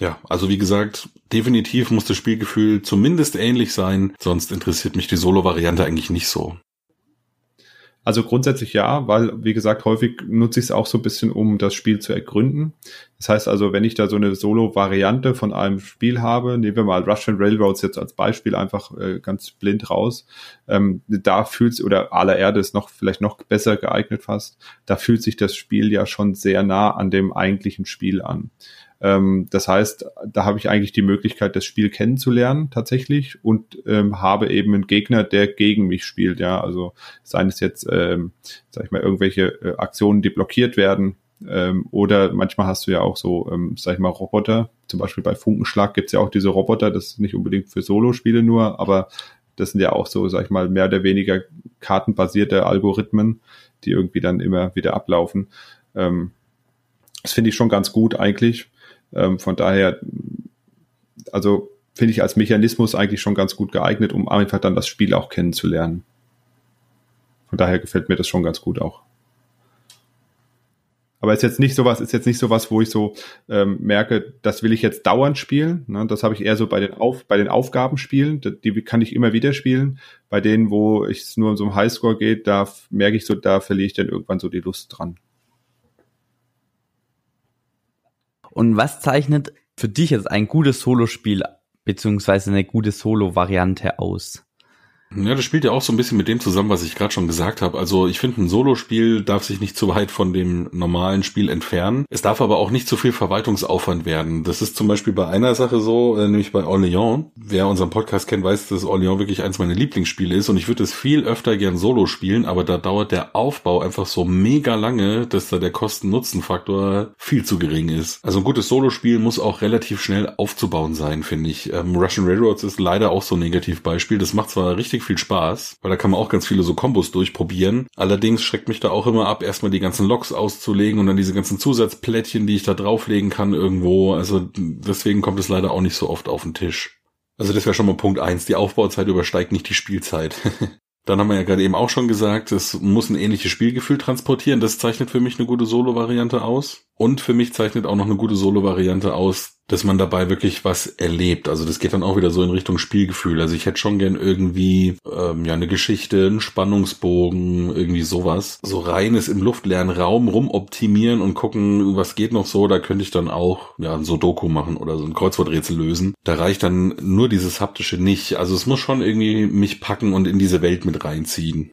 Ja, also wie gesagt, definitiv muss das Spielgefühl zumindest ähnlich sein, sonst interessiert mich die Solo-Variante eigentlich nicht so. Also grundsätzlich ja, weil, wie gesagt, häufig nutze ich es auch so ein bisschen, um das Spiel zu ergründen. Das heißt also, wenn ich da so eine Solo-Variante von einem Spiel habe, nehmen wir mal Russian Railroads jetzt als Beispiel einfach äh, ganz blind raus, ähm, da fühlt oder aller Erde ist noch vielleicht noch besser geeignet fast, da fühlt sich das Spiel ja schon sehr nah an dem eigentlichen Spiel an. Ähm, das heißt, da habe ich eigentlich die Möglichkeit, das Spiel kennenzulernen tatsächlich und ähm, habe eben einen Gegner, der gegen mich spielt. Ja, also seien es jetzt, ähm, sag ich mal, irgendwelche äh, Aktionen, die blockiert werden. Ähm, oder manchmal hast du ja auch so, ähm, sag ich mal, Roboter. Zum Beispiel bei Funkenschlag gibt's ja auch diese Roboter. Das ist nicht unbedingt für Solo-Spiele nur, aber das sind ja auch so, sag ich mal, mehr oder weniger kartenbasierte Algorithmen, die irgendwie dann immer wieder ablaufen. Ähm, das finde ich schon ganz gut eigentlich. Ähm, von daher, also finde ich als Mechanismus eigentlich schon ganz gut geeignet, um einfach dann das Spiel auch kennenzulernen. Von daher gefällt mir das schon ganz gut auch. Aber ist jetzt nicht sowas, ist jetzt nicht sowas, wo ich so ähm, merke, das will ich jetzt dauernd spielen. Ne? Das habe ich eher so bei den Auf, bei den Aufgabenspielen, die kann ich immer wieder spielen. Bei denen, wo es nur um so einen Highscore geht, da merke ich so, da verliere ich dann irgendwann so die Lust dran. Und was zeichnet für dich jetzt ein gutes Solospiel beziehungsweise eine gute Solo-Variante aus? Ja, das spielt ja auch so ein bisschen mit dem zusammen, was ich gerade schon gesagt habe. Also ich finde, ein Solospiel darf sich nicht zu weit von dem normalen Spiel entfernen. Es darf aber auch nicht zu viel Verwaltungsaufwand werden. Das ist zum Beispiel bei einer Sache so, äh, nämlich bei Orléans. Wer unseren Podcast kennt, weiß, dass Orléans wirklich eins meiner Lieblingsspiele ist und ich würde es viel öfter gern Solo spielen, aber da dauert der Aufbau einfach so mega lange, dass da der Kosten-Nutzen-Faktor viel zu gering ist. Also ein gutes Solospiel muss auch relativ schnell aufzubauen sein, finde ich. Ähm, Russian Railroads ist leider auch so ein Negativbeispiel. Das macht zwar richtig richtig viel Spaß, weil da kann man auch ganz viele so Kombos durchprobieren. Allerdings schreckt mich da auch immer ab, erstmal die ganzen Loks auszulegen und dann diese ganzen Zusatzplättchen, die ich da drauflegen kann irgendwo. Also deswegen kommt es leider auch nicht so oft auf den Tisch. Also das wäre schon mal Punkt eins. Die Aufbauzeit übersteigt nicht die Spielzeit. (laughs) Dann haben wir ja gerade eben auch schon gesagt, es muss ein ähnliches Spielgefühl transportieren. Das zeichnet für mich eine gute Solo-Variante aus. Und für mich zeichnet auch noch eine gute Solo-Variante aus, dass man dabei wirklich was erlebt. Also das geht dann auch wieder so in Richtung Spielgefühl. Also ich hätte schon gern irgendwie ähm, ja eine Geschichte, einen Spannungsbogen, irgendwie sowas. So reines im luftleeren Raum rumoptimieren und gucken, was geht noch so. Da könnte ich dann auch ja ein Sudoku machen oder so ein Kreuzworträtsel lösen. Da reicht dann nur dieses haptische nicht. Also es muss schon irgendwie mich packen und in diese Welt mit reinziehen.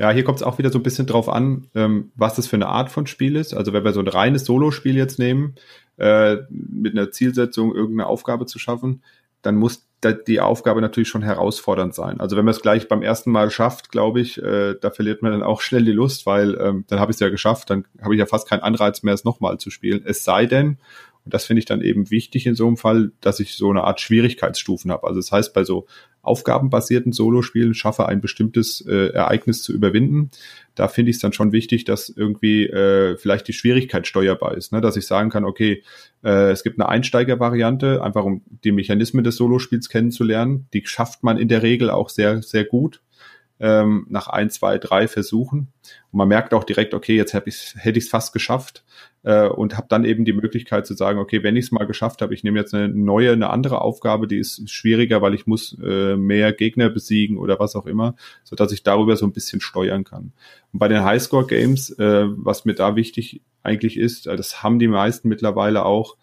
Ja, hier kommt es auch wieder so ein bisschen drauf an, ähm, was das für eine Art von Spiel ist. Also wenn wir so ein reines Solo-Spiel jetzt nehmen, äh, mit einer Zielsetzung irgendeine Aufgabe zu schaffen, dann muss die Aufgabe natürlich schon herausfordernd sein. Also wenn man es gleich beim ersten Mal schafft, glaube ich, äh, da verliert man dann auch schnell die Lust, weil ähm, dann habe ich es ja geschafft, dann habe ich ja fast keinen Anreiz mehr, es nochmal zu spielen. Es sei denn, und das finde ich dann eben wichtig in so einem Fall, dass ich so eine Art Schwierigkeitsstufen habe. Also das heißt, bei so aufgabenbasierten Solospielen schaffe, ein bestimmtes äh, Ereignis zu überwinden. Da finde ich es dann schon wichtig, dass irgendwie äh, vielleicht die Schwierigkeit steuerbar ist, ne? dass ich sagen kann, okay, äh, es gibt eine Einsteigervariante, einfach um die Mechanismen des Solospiels kennenzulernen. Die schafft man in der Regel auch sehr, sehr gut ähm, nach ein, zwei, drei Versuchen. Und man merkt auch direkt, okay, jetzt hab ich's, hätte ich es fast geschafft äh, und habe dann eben die Möglichkeit zu sagen, okay, wenn ich es mal geschafft habe, ich nehme jetzt eine neue, eine andere Aufgabe, die ist schwieriger, weil ich muss äh, mehr Gegner besiegen oder was auch immer, so dass ich darüber so ein bisschen steuern kann. Und bei den Highscore-Games, äh, was mir da wichtig eigentlich ist, äh, das haben die meisten mittlerweile auch,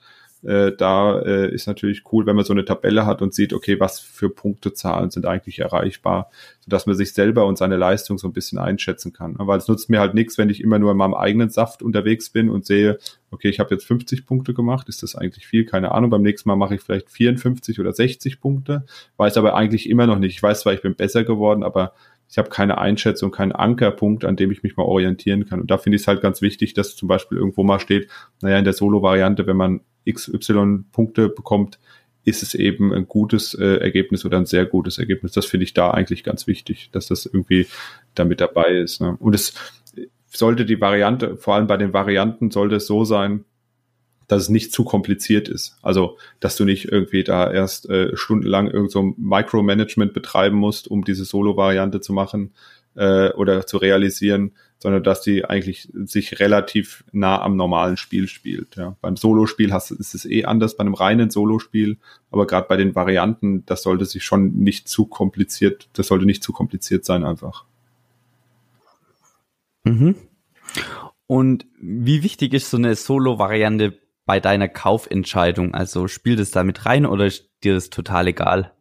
äh, da äh, ist natürlich cool, wenn man so eine Tabelle hat und sieht, okay, was für Punktezahlen sind eigentlich erreichbar, sodass man sich selber und seine Leistung so ein bisschen einschätzen kann. Weil es nutzt mir halt nichts, wenn ich immer nur in meinem eigenen Saft unterwegs bin und sehe, okay, ich habe jetzt 50 Punkte gemacht, ist das eigentlich viel? Keine Ahnung, beim nächsten Mal mache ich vielleicht 54 oder 60 Punkte, weiß aber eigentlich immer noch nicht. Ich weiß zwar, ich bin besser geworden, aber ich habe keine Einschätzung, keinen Ankerpunkt, an dem ich mich mal orientieren kann. Und da finde ich es halt ganz wichtig, dass zum Beispiel irgendwo mal steht, naja, in der Solo-Variante, wenn man XY Punkte bekommt, ist es eben ein gutes äh, Ergebnis oder ein sehr gutes Ergebnis. Das finde ich da eigentlich ganz wichtig, dass das irgendwie da mit dabei ist. Ne? Und es sollte die Variante, vor allem bei den Varianten, sollte es so sein, dass es nicht zu kompliziert ist. Also, dass du nicht irgendwie da erst äh, stundenlang irgend so Micromanagement betreiben musst, um diese Solo-Variante zu machen äh, oder zu realisieren, sondern dass die eigentlich sich relativ nah am normalen Spiel spielt. Ja. Beim Solospiel hast, ist es eh anders, bei einem reinen Solospiel, aber gerade bei den Varianten, das sollte sich schon nicht zu kompliziert, das sollte nicht zu kompliziert sein einfach. Mhm. Und wie wichtig ist so eine Solo-Variante bei deiner Kaufentscheidung? Also spielt es da mit rein oder ist dir das total egal?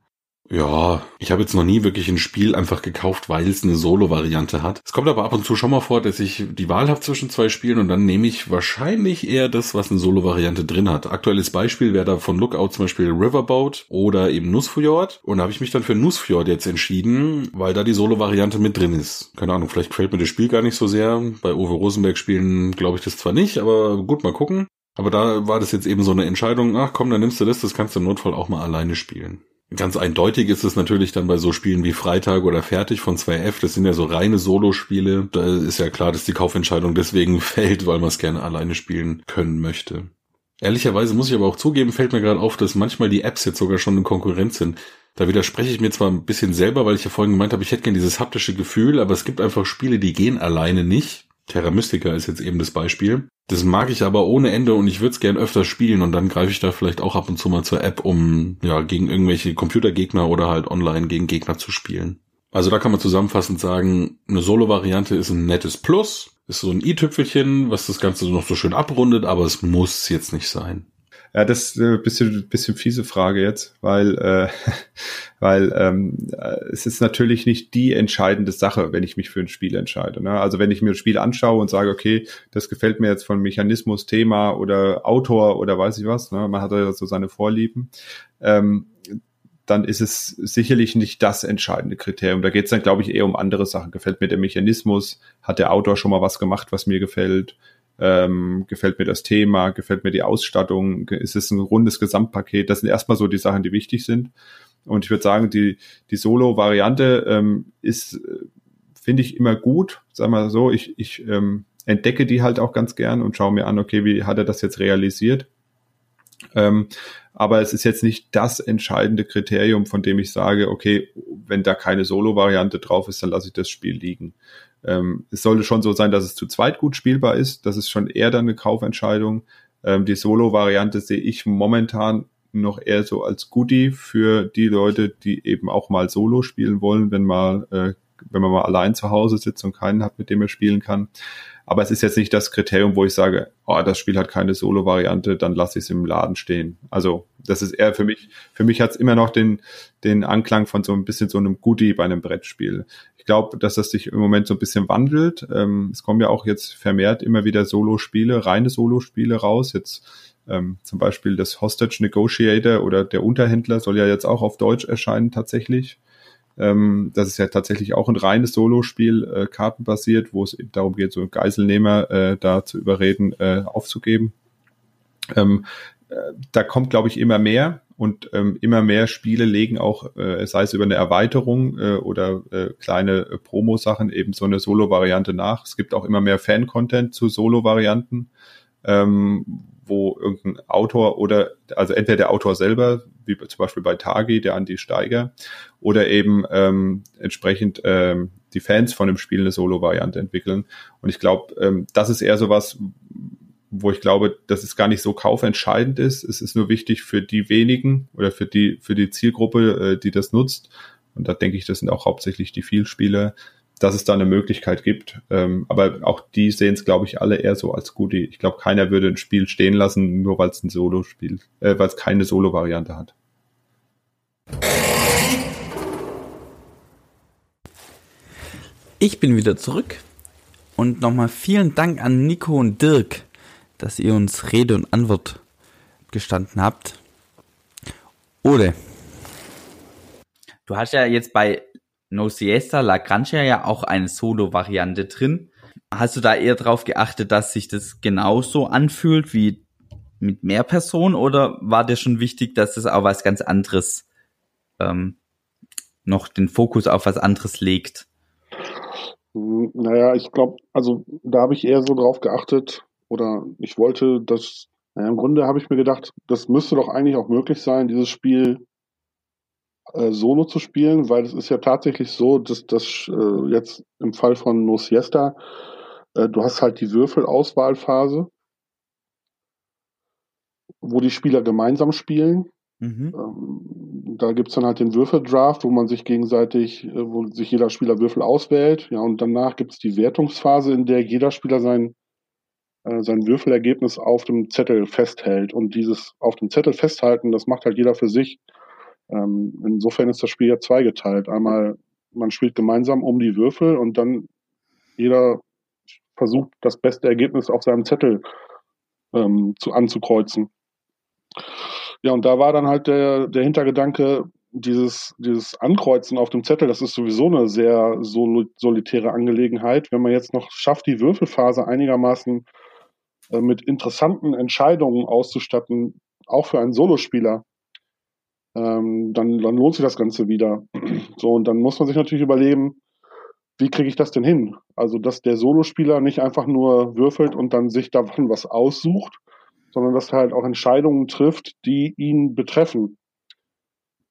Ja, ich habe jetzt noch nie wirklich ein Spiel einfach gekauft, weil es eine Solo-Variante hat. Es kommt aber ab und zu schon mal vor, dass ich die Wahl habe zwischen zwei Spielen und dann nehme ich wahrscheinlich eher das, was eine Solo-Variante drin hat. Aktuelles Beispiel wäre da von Lookout zum Beispiel Riverboat oder eben Nussfjord. Und da habe ich mich dann für Nussfjord jetzt entschieden, weil da die Solo-Variante mit drin ist. Keine Ahnung, vielleicht gefällt mir das Spiel gar nicht so sehr. Bei Uwe Rosenberg spielen glaube ich das zwar nicht, aber gut, mal gucken. Aber da war das jetzt eben so eine Entscheidung, ach komm, dann nimmst du das, das kannst du im Notfall auch mal alleine spielen. Ganz eindeutig ist es natürlich dann bei so Spielen wie Freitag oder Fertig von 2F. Das sind ja so reine Solo-Spiele. Da ist ja klar, dass die Kaufentscheidung deswegen (laughs) fällt, weil man es gerne alleine spielen können möchte. Ehrlicherweise muss ich aber auch zugeben, fällt mir gerade auf, dass manchmal die Apps jetzt sogar schon eine Konkurrenz sind. Da widerspreche ich mir zwar ein bisschen selber, weil ich ja vorhin gemeint habe, ich hätte gerne dieses haptische Gefühl, aber es gibt einfach Spiele, die gehen alleine nicht. Terra Mystica ist jetzt eben das Beispiel. Das mag ich aber ohne Ende und ich würde es gern öfter spielen und dann greife ich da vielleicht auch ab und zu mal zur App, um ja gegen irgendwelche Computergegner oder halt online gegen Gegner zu spielen. Also da kann man zusammenfassend sagen, eine Solo-Variante ist ein nettes Plus, ist so ein i-Tüpfelchen, was das Ganze noch so schön abrundet, aber es muss jetzt nicht sein. Ja, das ist ein bisschen, bisschen fiese Frage jetzt, weil, äh, (laughs) weil ähm, äh, es ist natürlich nicht die entscheidende Sache, wenn ich mich für ein Spiel entscheide. Ne? Also wenn ich mir ein Spiel anschaue und sage, okay, das gefällt mir jetzt von Mechanismus, Thema oder Autor oder weiß ich was, ne? man hat ja so seine Vorlieben, ähm, dann ist es sicherlich nicht das entscheidende Kriterium. Da geht es dann, glaube ich, eher um andere Sachen. Gefällt mir der Mechanismus? Hat der Autor schon mal was gemacht, was mir gefällt? Ähm, gefällt mir das Thema, gefällt mir die Ausstattung, ist es ein rundes Gesamtpaket. Das sind erstmal so die Sachen, die wichtig sind. Und ich würde sagen, die, die Solo-Variante ähm, ist, äh, finde ich, immer gut. Sag mal so, ich, ich ähm, entdecke die halt auch ganz gern und schaue mir an, okay, wie hat er das jetzt realisiert? Ähm, aber es ist jetzt nicht das entscheidende Kriterium, von dem ich sage, okay, wenn da keine Solo-Variante drauf ist, dann lasse ich das Spiel liegen. Ähm, es sollte schon so sein, dass es zu zweit gut spielbar ist. Das ist schon eher dann eine Kaufentscheidung. Ähm, die Solo-Variante sehe ich momentan noch eher so als Goodie für die Leute, die eben auch mal Solo spielen wollen, wenn mal, äh, wenn man mal allein zu Hause sitzt und keinen hat, mit dem er spielen kann. Aber es ist jetzt nicht das Kriterium, wo ich sage, oh, das Spiel hat keine Solo-Variante, dann lasse ich es im Laden stehen. Also das ist eher für mich, für mich hat es immer noch den, den Anklang von so ein bisschen so einem Goodie bei einem Brettspiel. Ich glaube, dass das sich im Moment so ein bisschen wandelt. Ähm, es kommen ja auch jetzt vermehrt immer wieder Solo-Spiele, reine Solo-Spiele raus. Jetzt ähm, zum Beispiel das Hostage Negotiator oder der Unterhändler soll ja jetzt auch auf Deutsch erscheinen tatsächlich. Ähm, das ist ja tatsächlich auch ein reines Solospiel, äh, kartenbasiert, wo es eben darum geht, so Geiselnehmer äh, da zu überreden, äh, aufzugeben. Ähm, äh, da kommt, glaube ich, immer mehr und ähm, immer mehr Spiele legen auch, äh, sei es über eine Erweiterung äh, oder äh, kleine äh, Promo-Sachen, eben so eine Solo-Variante nach. Es gibt auch immer mehr Fan-Content zu Solo-Varianten, ähm, wo irgendein Autor oder, also entweder der Autor selber, wie zum Beispiel bei Tagi, der Andi Steiger, oder eben ähm, entsprechend ähm, die Fans von dem Spiel eine Solo-Variante entwickeln. Und ich glaube, ähm, das ist eher sowas, wo ich glaube, dass es gar nicht so kaufentscheidend ist. Es ist nur wichtig für die wenigen oder für die, für die Zielgruppe, äh, die das nutzt. Und da denke ich, das sind auch hauptsächlich die Vielspieler, dass es da eine Möglichkeit gibt. Ähm, aber auch die sehen es, glaube ich, alle eher so als Goodie. Ich glaube, keiner würde ein Spiel stehen lassen, nur weil es ein Solo-Spiel, äh, weil es keine Solo-Variante hat. Ich bin wieder zurück und nochmal vielen Dank an Nico und Dirk, dass ihr uns Rede und Antwort gestanden habt. Ode. Du hast ja jetzt bei No Siesta La Grancha ja auch eine Solo-Variante drin. Hast du da eher darauf geachtet, dass sich das genauso anfühlt wie mit mehr Personen oder war dir schon wichtig, dass das auch was ganz anderes ähm, noch den Fokus auf was anderes legt? Hm, Naja, ich glaube, also da habe ich eher so drauf geachtet oder ich wollte das, naja, im Grunde habe ich mir gedacht, das müsste doch eigentlich auch möglich sein, dieses Spiel äh, solo zu spielen, weil es ist ja tatsächlich so, dass das äh, jetzt im Fall von No Siesta, äh, du hast halt die Würfelauswahlphase, wo die Spieler gemeinsam spielen. Mhm. Ähm, da gibt's dann halt den Würfeldraft, wo man sich gegenseitig, äh, wo sich jeder Spieler Würfel auswählt. Ja, und danach gibt's die Wertungsphase, in der jeder Spieler sein, äh, sein Würfelergebnis auf dem Zettel festhält. Und dieses auf dem Zettel festhalten, das macht halt jeder für sich. Ähm, insofern ist das Spiel ja zweigeteilt. Einmal, man spielt gemeinsam um die Würfel und dann jeder versucht, das beste Ergebnis auf seinem Zettel ähm, zu anzukreuzen. Ja, und da war dann halt der, der Hintergedanke, dieses, dieses Ankreuzen auf dem Zettel, das ist sowieso eine sehr solo, solitäre Angelegenheit. Wenn man jetzt noch schafft, die Würfelphase einigermaßen äh, mit interessanten Entscheidungen auszustatten, auch für einen Solospieler, ähm, dann, dann lohnt sich das Ganze wieder. (clears throat) So, und dann muss man sich natürlich überlegen, wie kriege ich das denn hin? Also, dass der Solospieler nicht einfach nur würfelt und dann sich davon was aussucht, sondern dass er halt auch Entscheidungen trifft, die ihn betreffen.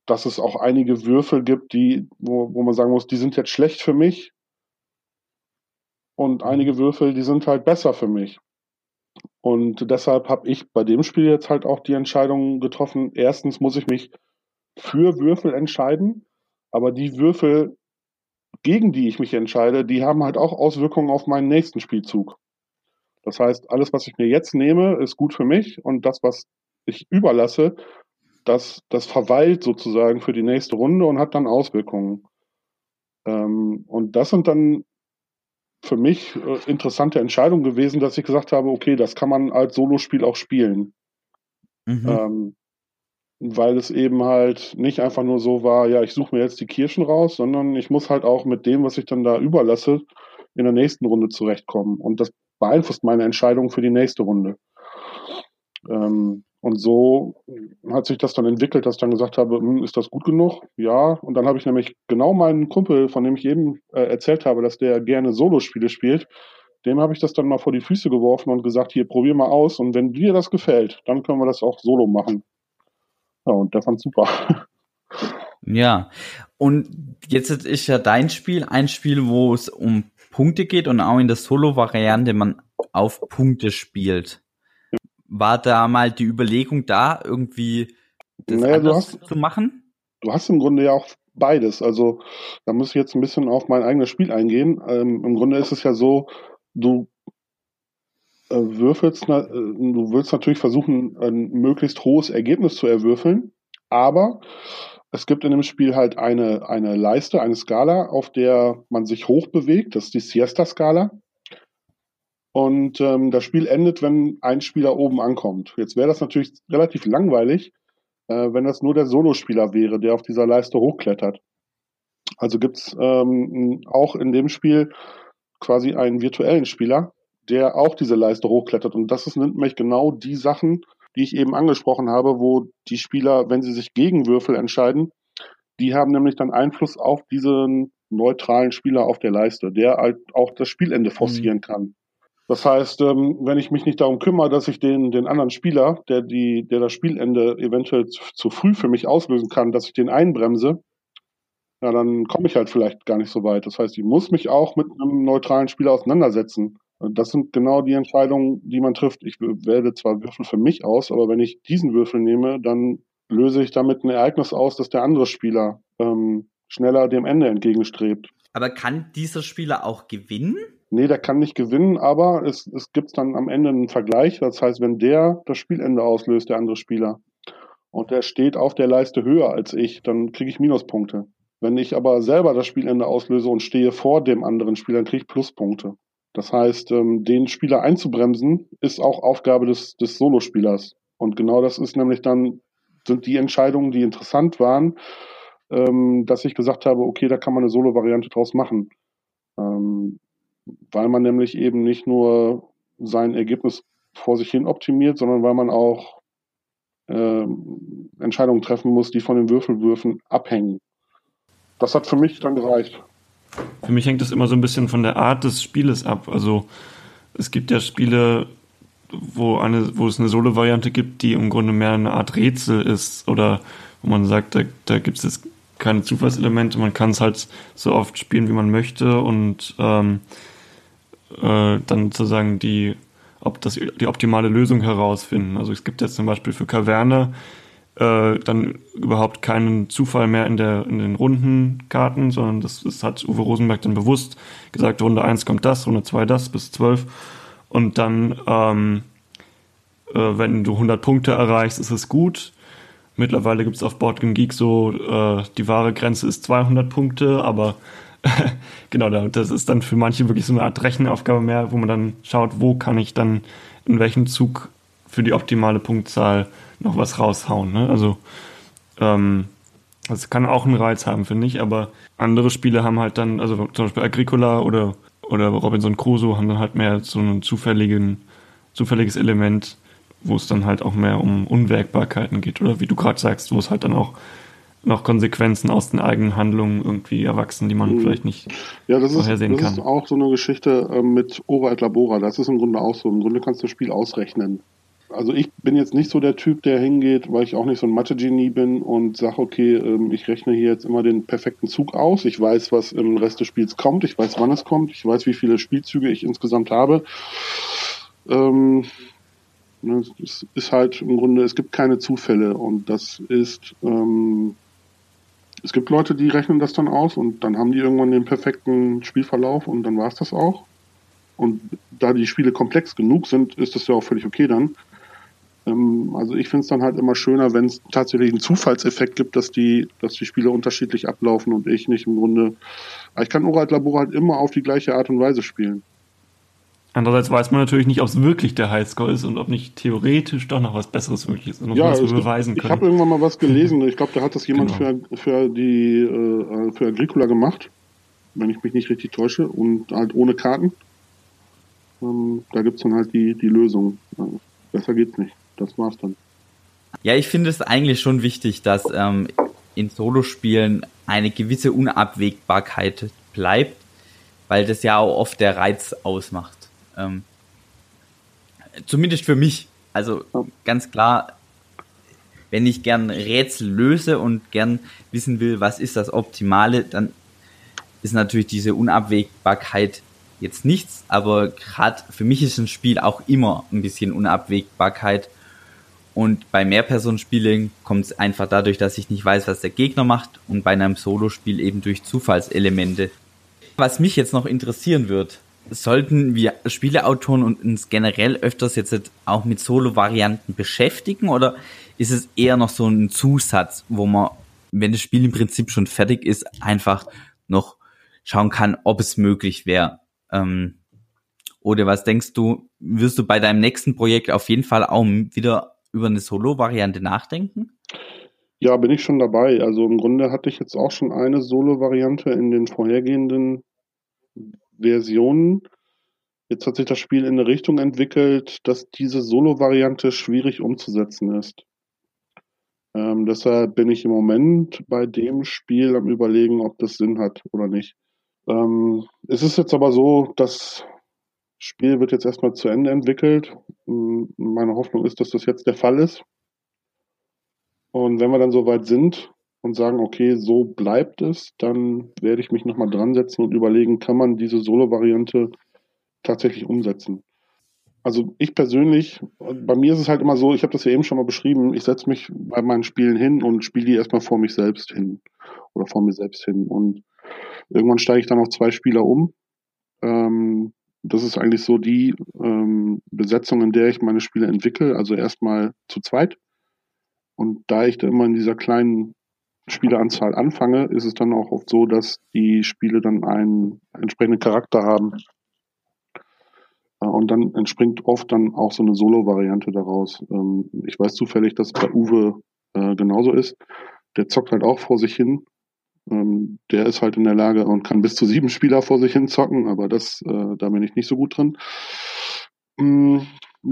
Dass es auch einige Würfel gibt, die, wo, wo man sagen muss, die sind jetzt schlecht für mich. Und einige Würfel, die sind halt besser für mich. Und deshalb habe ich bei dem Spiel jetzt halt auch die Entscheidung getroffen. Erstens muss ich mich für Würfel entscheiden, aber die Würfel, gegen die ich mich entscheide, die haben halt auch Auswirkungen auf meinen nächsten Spielzug. Das heißt, alles, was ich mir jetzt nehme, ist gut für mich und das, was ich überlasse, das, das verweilt sozusagen für die nächste Runde und hat dann Auswirkungen. Ähm, und das sind dann für mich äh, interessante Entscheidungen gewesen, dass ich gesagt habe, okay, das kann man als Solospiel auch spielen. Mhm. Ähm, weil es eben halt nicht einfach nur so war, ja, ich suche mir jetzt die Kirschen raus, sondern ich muss halt auch mit dem, was ich dann da überlasse, in der nächsten Runde zurechtkommen. Und das beeinflusst meine Entscheidung für die nächste Runde. Ähm, und so hat sich das dann entwickelt, dass ich dann gesagt habe, hm, ist das gut genug? Ja. Und dann habe ich nämlich genau meinen Kumpel, von dem ich eben äh, erzählt habe, dass der gerne Solospiele spielt, dem habe ich das dann mal vor die Füße geworfen und gesagt, hier, probier mal aus. Und wenn dir das gefällt, dann können wir das auch solo machen. Ja, und der fand super. Ja. Und jetzt ist ja dein Spiel ein Spiel, wo es um Punkte geht und auch in der Solo-Variante man auf Punkte spielt. War da mal die Überlegung da, irgendwie das Naja, anders hast- zu machen? Du hast im Grunde ja auch beides. Also da muss ich jetzt ein bisschen auf mein eigenes Spiel eingehen. Ähm, Im Grunde ist es ja so, du äh, würfelst, äh, du willst natürlich versuchen, ein möglichst hohes Ergebnis zu erwürfeln, aber es gibt in dem Spiel halt eine, eine Leiste, eine Skala, auf der man sich hochbewegt. Das ist die Siesta-Skala. Und ähm, das Spiel endet, wenn ein Spieler oben ankommt. Jetzt wäre das natürlich relativ langweilig, äh, wenn das nur der Solospieler wäre, der auf dieser Leiste hochklettert. Also gibt's ähm, auch in dem Spiel quasi einen virtuellen Spieler, der auch diese Leiste hochklettert. Und das ist nämlich genau die Sachen, die ich eben angesprochen habe, wo die Spieler, wenn sie sich gegen Würfel entscheiden, die haben nämlich dann Einfluss auf diesen neutralen Spieler auf der Leiste, der halt auch das Spielende forcieren kann. Das heißt, ähm, wenn ich mich nicht darum kümmere, dass ich den, den anderen Spieler, der die, der das Spielende eventuell zu, zu früh für mich auslösen kann, dass ich den einbremse, ja, dann komme ich halt vielleicht gar nicht so weit. Das heißt, ich muss mich auch mit einem neutralen Spieler auseinandersetzen. Und das sind genau die Entscheidungen, die man trifft. Ich wähle zwar Würfel für mich aus, aber wenn ich diesen Würfel nehme, dann löse ich damit ein Ereignis aus, dass der andere Spieler ähm, schneller dem Ende entgegenstrebt. Aber kann dieser Spieler auch gewinnen? Nee, der kann nicht gewinnen, aber es, es gibt dann am Ende einen Vergleich. Das heißt, wenn der das Spielende auslöst, der andere Spieler, und der steht auf der Leiste höher als ich, dann kriege ich Minuspunkte. Wenn ich aber selber das Spielende auslöse und stehe vor dem anderen Spieler, dann kriege ich Pluspunkte. Das heißt, ähm, den Spieler einzubremsen, ist auch Aufgabe des, des Solospielers. Und genau das ist nämlich dann, sind die Entscheidungen, die interessant waren, ähm, dass ich gesagt habe, okay, da kann man eine Solo-Variante draus machen. Ähm, weil man nämlich eben nicht nur sein Ergebnis vor sich hin optimiert, sondern weil man auch ähm, Entscheidungen treffen muss, die von den Würfelwürfen abhängen. Das hat für mich dann gereicht. Für mich hängt es immer so ein bisschen von der Art des Spieles ab. Also es gibt ja Spiele, wo, eine, wo es eine Solo-Variante gibt, die im Grunde mehr eine Art Rätsel ist oder wo man sagt, da, da gibt es keine Zufallselemente, man kann es halt so oft spielen, wie man möchte und ähm, äh, dann sozusagen die, ob das, die optimale Lösung herausfinden. Also es gibt jetzt zum Beispiel für Kaverne äh, dann überhaupt keinen Zufall mehr in, der, in den Rundenkarten, sondern das, das hat Uwe Rosenberg dann bewusst gesagt, Runde 1 kommt das, Runde 2 das, bis 12 und dann, ähm, äh, wenn du 100 Punkte erreichst, ist es gut. Mittlerweile gibt es auf Boardgame Geek so, äh, die wahre Grenze ist 200 Punkte, aber (laughs) genau, das ist dann für manche wirklich so eine Art Rechenaufgabe mehr, wo man dann schaut, wo kann ich dann in welchem Zug für die optimale Punktzahl noch was raushauen. Ne? Also ähm, das kann auch einen Reiz haben, finde ich, aber andere Spiele haben halt dann, also zum Beispiel Agricola oder, oder Robinson Crusoe haben dann halt mehr so ein zufälligen, zufälliges Element, wo es dann halt auch mehr um Unwägbarkeiten geht oder wie du gerade sagst, wo es halt dann auch noch Konsequenzen aus den eigenen Handlungen irgendwie erwachsen, die man mhm. vielleicht nicht ja, das vorhersehen ist, das kann. Das ist auch so eine Geschichte äh, mit Ora et Labora. Das ist im Grunde auch so. Im Grunde kannst du das Spiel ausrechnen also ich bin jetzt nicht so der Typ, der hingeht, weil ich auch nicht so ein Mathe-Genie bin und sage, okay, ähm, ich rechne hier jetzt immer den perfekten Zug aus. Ich weiß, was im Rest des Spiels kommt. Ich weiß, wann es kommt. Ich weiß, wie viele Spielzüge ich insgesamt habe. Ähm, ne, es ist halt im Grunde, es gibt keine Zufälle und das ist, ähm, es gibt Leute, die rechnen das dann aus und dann haben die irgendwann den perfekten Spielverlauf und dann war es das auch. Und da die Spiele komplex genug sind, ist das ja auch völlig okay dann. Ähm, also ich finde es dann halt immer schöner, wenn es tatsächlich einen Zufallseffekt gibt, dass die, dass die Spiele unterschiedlich ablaufen und ich nicht im Grunde. Ich kann Oral Labor halt immer auf die gleiche Art und Weise spielen. Andererseits weiß man natürlich nicht, ob es wirklich der Highscore ist und ob nicht theoretisch doch noch was Besseres möglich ist und ob ja, man das beweisen kann. Ich habe irgendwann mal was gelesen. (laughs) Ich glaube, da hat das jemand genau. für, für die äh, für Agricola gemacht, wenn ich mich nicht richtig täusche, und halt ohne Karten. Ähm, da es dann halt die, die Lösung. Also besser geht's nicht das war's dann. Ja, ich finde es eigentlich schon wichtig, dass ähm, in Solospielen eine gewisse Unabwägbarkeit bleibt, weil das ja auch oft der Reiz ausmacht. Ähm, zumindest für mich. Also ganz klar, wenn ich gern Rätsel löse und gern wissen will, was ist das Optimale, dann ist natürlich diese Unabwägbarkeit jetzt nichts, aber gerade für mich ist ein Spiel auch immer ein bisschen Unabwägbarkeit und bei Mehrpersonenspielen kommt es einfach dadurch, dass ich nicht weiß, was der Gegner macht und bei einem Solospiel eben durch Zufallselemente. Was mich jetzt noch interessieren wird, sollten wir Spieleautoren uns generell öfters jetzt auch mit Solo-Varianten beschäftigen oder ist es eher noch so ein Zusatz, wo man, wenn das Spiel im Prinzip schon fertig ist, einfach noch schauen kann, ob es möglich wäre? Ähm, oder was denkst du, wirst du bei deinem nächsten Projekt auf jeden Fall auch wieder über eine Solo-Variante nachdenken? Ja, bin ich schon dabei. Also im Grunde hatte ich jetzt auch schon eine Solo-Variante in den vorhergehenden Versionen. Jetzt hat sich das Spiel in eine Richtung entwickelt, dass diese Solo-Variante schwierig umzusetzen ist. Ähm, deshalb bin ich im Moment bei dem Spiel am Überlegen, ob das Sinn hat oder nicht. Ähm, es ist jetzt aber so, dass Spiel wird jetzt erstmal zu Ende entwickelt. Meine Hoffnung ist, dass das jetzt der Fall ist. Und wenn wir dann soweit sind und sagen, okay, so bleibt es, dann werde ich mich nochmal dran setzen und überlegen, kann man diese Solo-Variante tatsächlich umsetzen. Also ich persönlich, bei mir ist es halt immer so, ich habe das ja eben schon mal beschrieben, ich setze mich bei meinen Spielen hin und spiele die erstmal vor mich selbst hin oder vor mir selbst hin. Und irgendwann steige ich dann auf zwei Spieler um. Ähm, das ist eigentlich so die ähm, Besetzung, in der ich meine Spiele entwickle. Also erstmal zu zweit. Und da ich da immer in dieser kleinen Spieleranzahl anfange, ist es dann auch oft so, dass die Spiele dann einen entsprechenden Charakter haben. Und dann entspringt oft dann auch so eine Solo-Variante daraus. Ähm, ich weiß zufällig, dass bei Uwe äh, genauso ist. Der zockt halt auch vor sich hin ähm, der ist halt in der Lage und kann bis zu sieben Spieler vor sich hin zocken, aber das, äh, da bin ich nicht so gut drin. Mhm.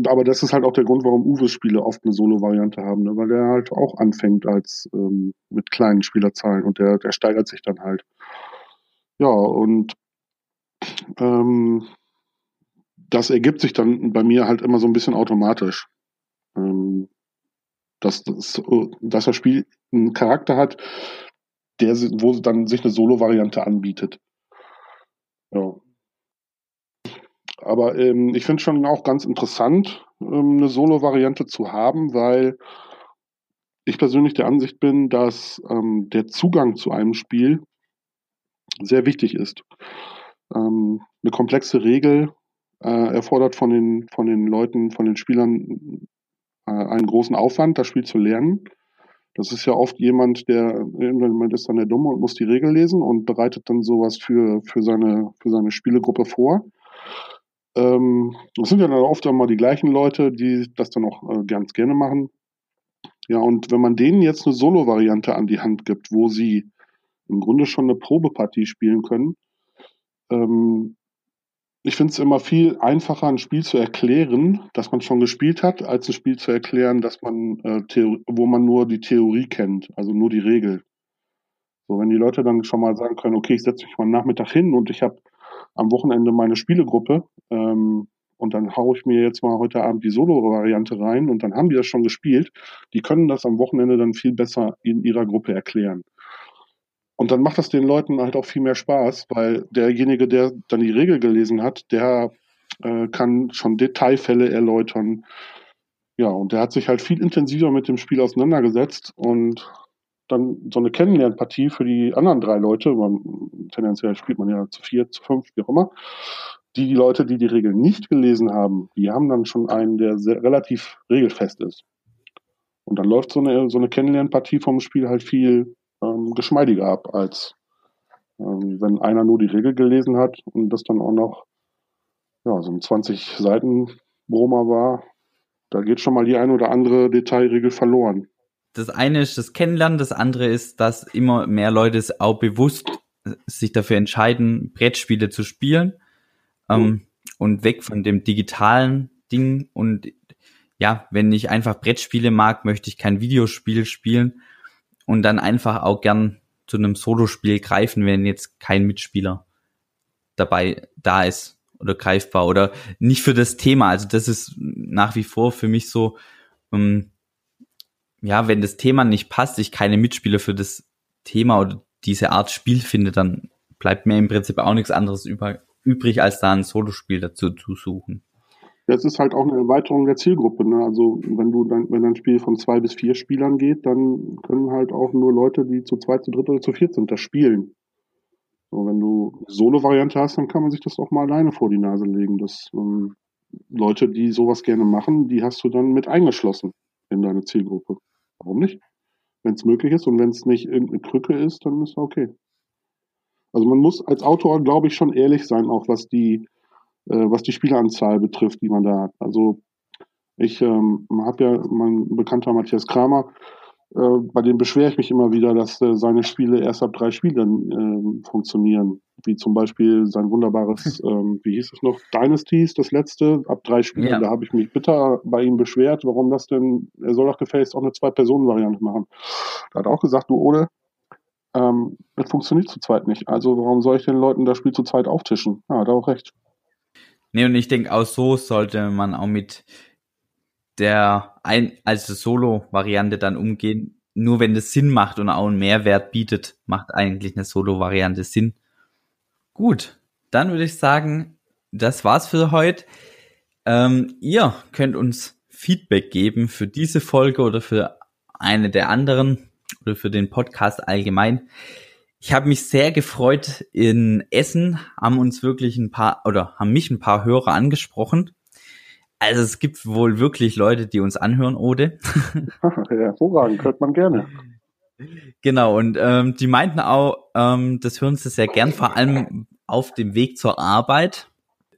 Aber das ist halt auch der Grund, warum Uwe Spiele oft eine Solo-Variante haben, ne? weil der halt auch anfängt als ähm, mit kleinen Spielerzahlen und der, der steigert sich dann halt. Ja, und ähm, das ergibt sich dann bei mir halt immer so ein bisschen automatisch. Ähm, dass, dass, dass das Spiel einen Charakter hat, der, wo dann sich eine Solo-Variante anbietet. Ja. Aber ähm, ich finde schon auch ganz interessant, ähm, eine Solo-Variante zu haben, weil ich persönlich der Ansicht bin, dass ähm, der Zugang zu einem Spiel sehr wichtig ist. Ähm, eine komplexe Regel äh, erfordert von den, von den Leuten, von den Spielern äh, einen großen Aufwand, das Spiel zu lernen. Das ist ja oft jemand, der irgendwann ist dann der Dumme und muss die Regel lesen und bereitet dann sowas für, für, seine, für seine Spielegruppe vor. Ähm, das sind ja dann oft immer die gleichen Leute, die das dann auch äh, ganz gerne machen. Ja, und wenn man denen jetzt eine Solo-Variante an die Hand gibt, wo sie im Grunde schon eine Probepartie spielen können, ähm, ich finde es immer viel einfacher, ein Spiel zu erklären, das man schon gespielt hat, als ein Spiel zu erklären, dass man, äh, wo man nur die Theorie kennt, also nur die Regel. So, wenn die Leute dann schon mal sagen können, okay, ich setze mich mal Nachmittag hin und ich habe am Wochenende meine Spielegruppe ähm, und dann haue ich mir jetzt mal heute Abend die Solo-Variante rein und dann haben die das schon gespielt. Die können das am Wochenende dann viel besser in ihrer Gruppe erklären. Und dann macht das den Leuten halt auch viel mehr Spaß, weil derjenige, der dann die Regel gelesen hat, der äh, kann schon Detailfälle erläutern. Ja, und der hat sich halt viel intensiver mit dem Spiel auseinandergesetzt und dann so eine Kennenlernpartie für die anderen drei Leute, man, tendenziell spielt man ja zu vier, zu fünf, wie auch immer, die, Leute, die die Regeln nicht gelesen haben, die haben dann schon einen, der sehr, relativ regelfest ist. Und dann läuft so eine, so eine Kennenlernpartie vom Spiel halt viel ähm, geschmeidiger ab, als ähm, wenn einer nur die Regel gelesen hat und das dann auch noch ja, so ein 20 Seiten Broma war. Da geht schon mal die ein oder andere Detailregel verloren. Das eine ist das Kennenlernen, das andere ist, dass immer mehr Leute es auch bewusst sich dafür entscheiden, Brettspiele zu spielen ähm, und weg von dem digitalen Ding. Und ja, wenn ich einfach Brettspiele mag, möchte ich kein Videospiel spielen und dann einfach auch gern zu einem Solospiel greifen, wenn jetzt kein Mitspieler dabei da ist oder greifbar oder nicht für das Thema. Also das ist nach wie vor für mich so, ähm, ja, wenn das Thema nicht passt, ich keine Mitspieler für das Thema oder diese Art Spiel finde, dann bleibt mir im Prinzip auch nichts anderes über, übrig, als da ein Solospiel dazu zu suchen. Das ist halt auch eine Erweiterung der Zielgruppe. Ne? Also wenn du dann, wenn ein Spiel von zwei bis vier Spielern geht, dann können halt auch nur Leute, die zu zweit, zu dritt oder zu viert sind, das spielen. So, wenn du Solo-Variante hast, dann kann man sich das auch mal alleine vor die Nase legen. Das ähm, Leute, die sowas gerne machen, die hast du dann mit eingeschlossen in deine Zielgruppe. Warum nicht? Wenn es möglich ist und wenn es nicht irgendeine Krücke ist, dann ist okay. Also man muss als Autor, glaube ich, schon ehrlich sein, auch was die äh, was die Spieleranzahl betrifft, die man da hat. Also ich ähm, habe ja mein bekannter Matthias Kramer, äh, bei dem beschwere ich mich immer wieder, dass äh, seine Spiele erst ab drei Spielen äh, funktionieren. Wie zum Beispiel sein wunderbares, (laughs) ähm, wie hieß es noch, Dynasties, das letzte, ab drei Spielen. Ja. Da habe ich mich bitter bei ihm beschwert, warum das denn, er soll doch gefälligst auch eine Zwei-Personen-Variante machen. Da hat auch gesagt, du Ole, ähm, das funktioniert zu zweit nicht. Also warum soll ich den Leuten das Spiel zu zweit auftischen? Ja, hat er auch recht. Nee, und ich denke, auch so sollte man auch mit der ein, also Solo-Variante dann umgehen. Nur wenn das Sinn macht und auch einen Mehrwert bietet, macht eigentlich eine Solo-Variante Sinn. Gut, dann würde ich sagen, das war's für heute. Ähm, ihr könnt uns Feedback geben für diese Folge oder für eine der anderen oder für den Podcast allgemein. Ich habe mich sehr gefreut. In Essen haben uns wirklich ein paar oder haben mich ein paar Hörer angesprochen. Also es gibt wohl wirklich Leute, die uns anhören, Ode. (laughs) Hervorragend, hört man gerne. Genau, und ähm, die meinten auch, ähm, das hören sie sehr gern, vor allem auf dem Weg zur Arbeit.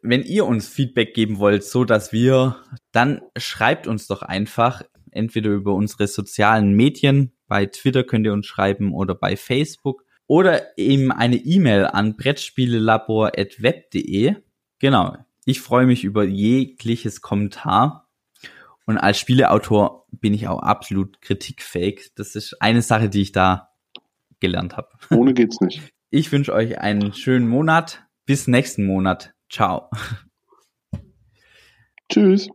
Wenn ihr uns Feedback geben wollt, so dass wir, dann schreibt uns doch einfach, entweder über unsere sozialen Medien, bei Twitter könnt ihr uns schreiben oder bei Facebook oder eben eine E-Mail an brettspielelabor.web.de. Genau. Ich freue mich über jegliches Kommentar. Und als Spieleautor bin ich auch absolut kritikfähig. Das ist eine Sache, die ich da gelernt habe. (laughs) Ohne geht's nicht. Ich wünsche euch einen schönen Monat. Bis nächsten Monat. Ciao. Tschüss.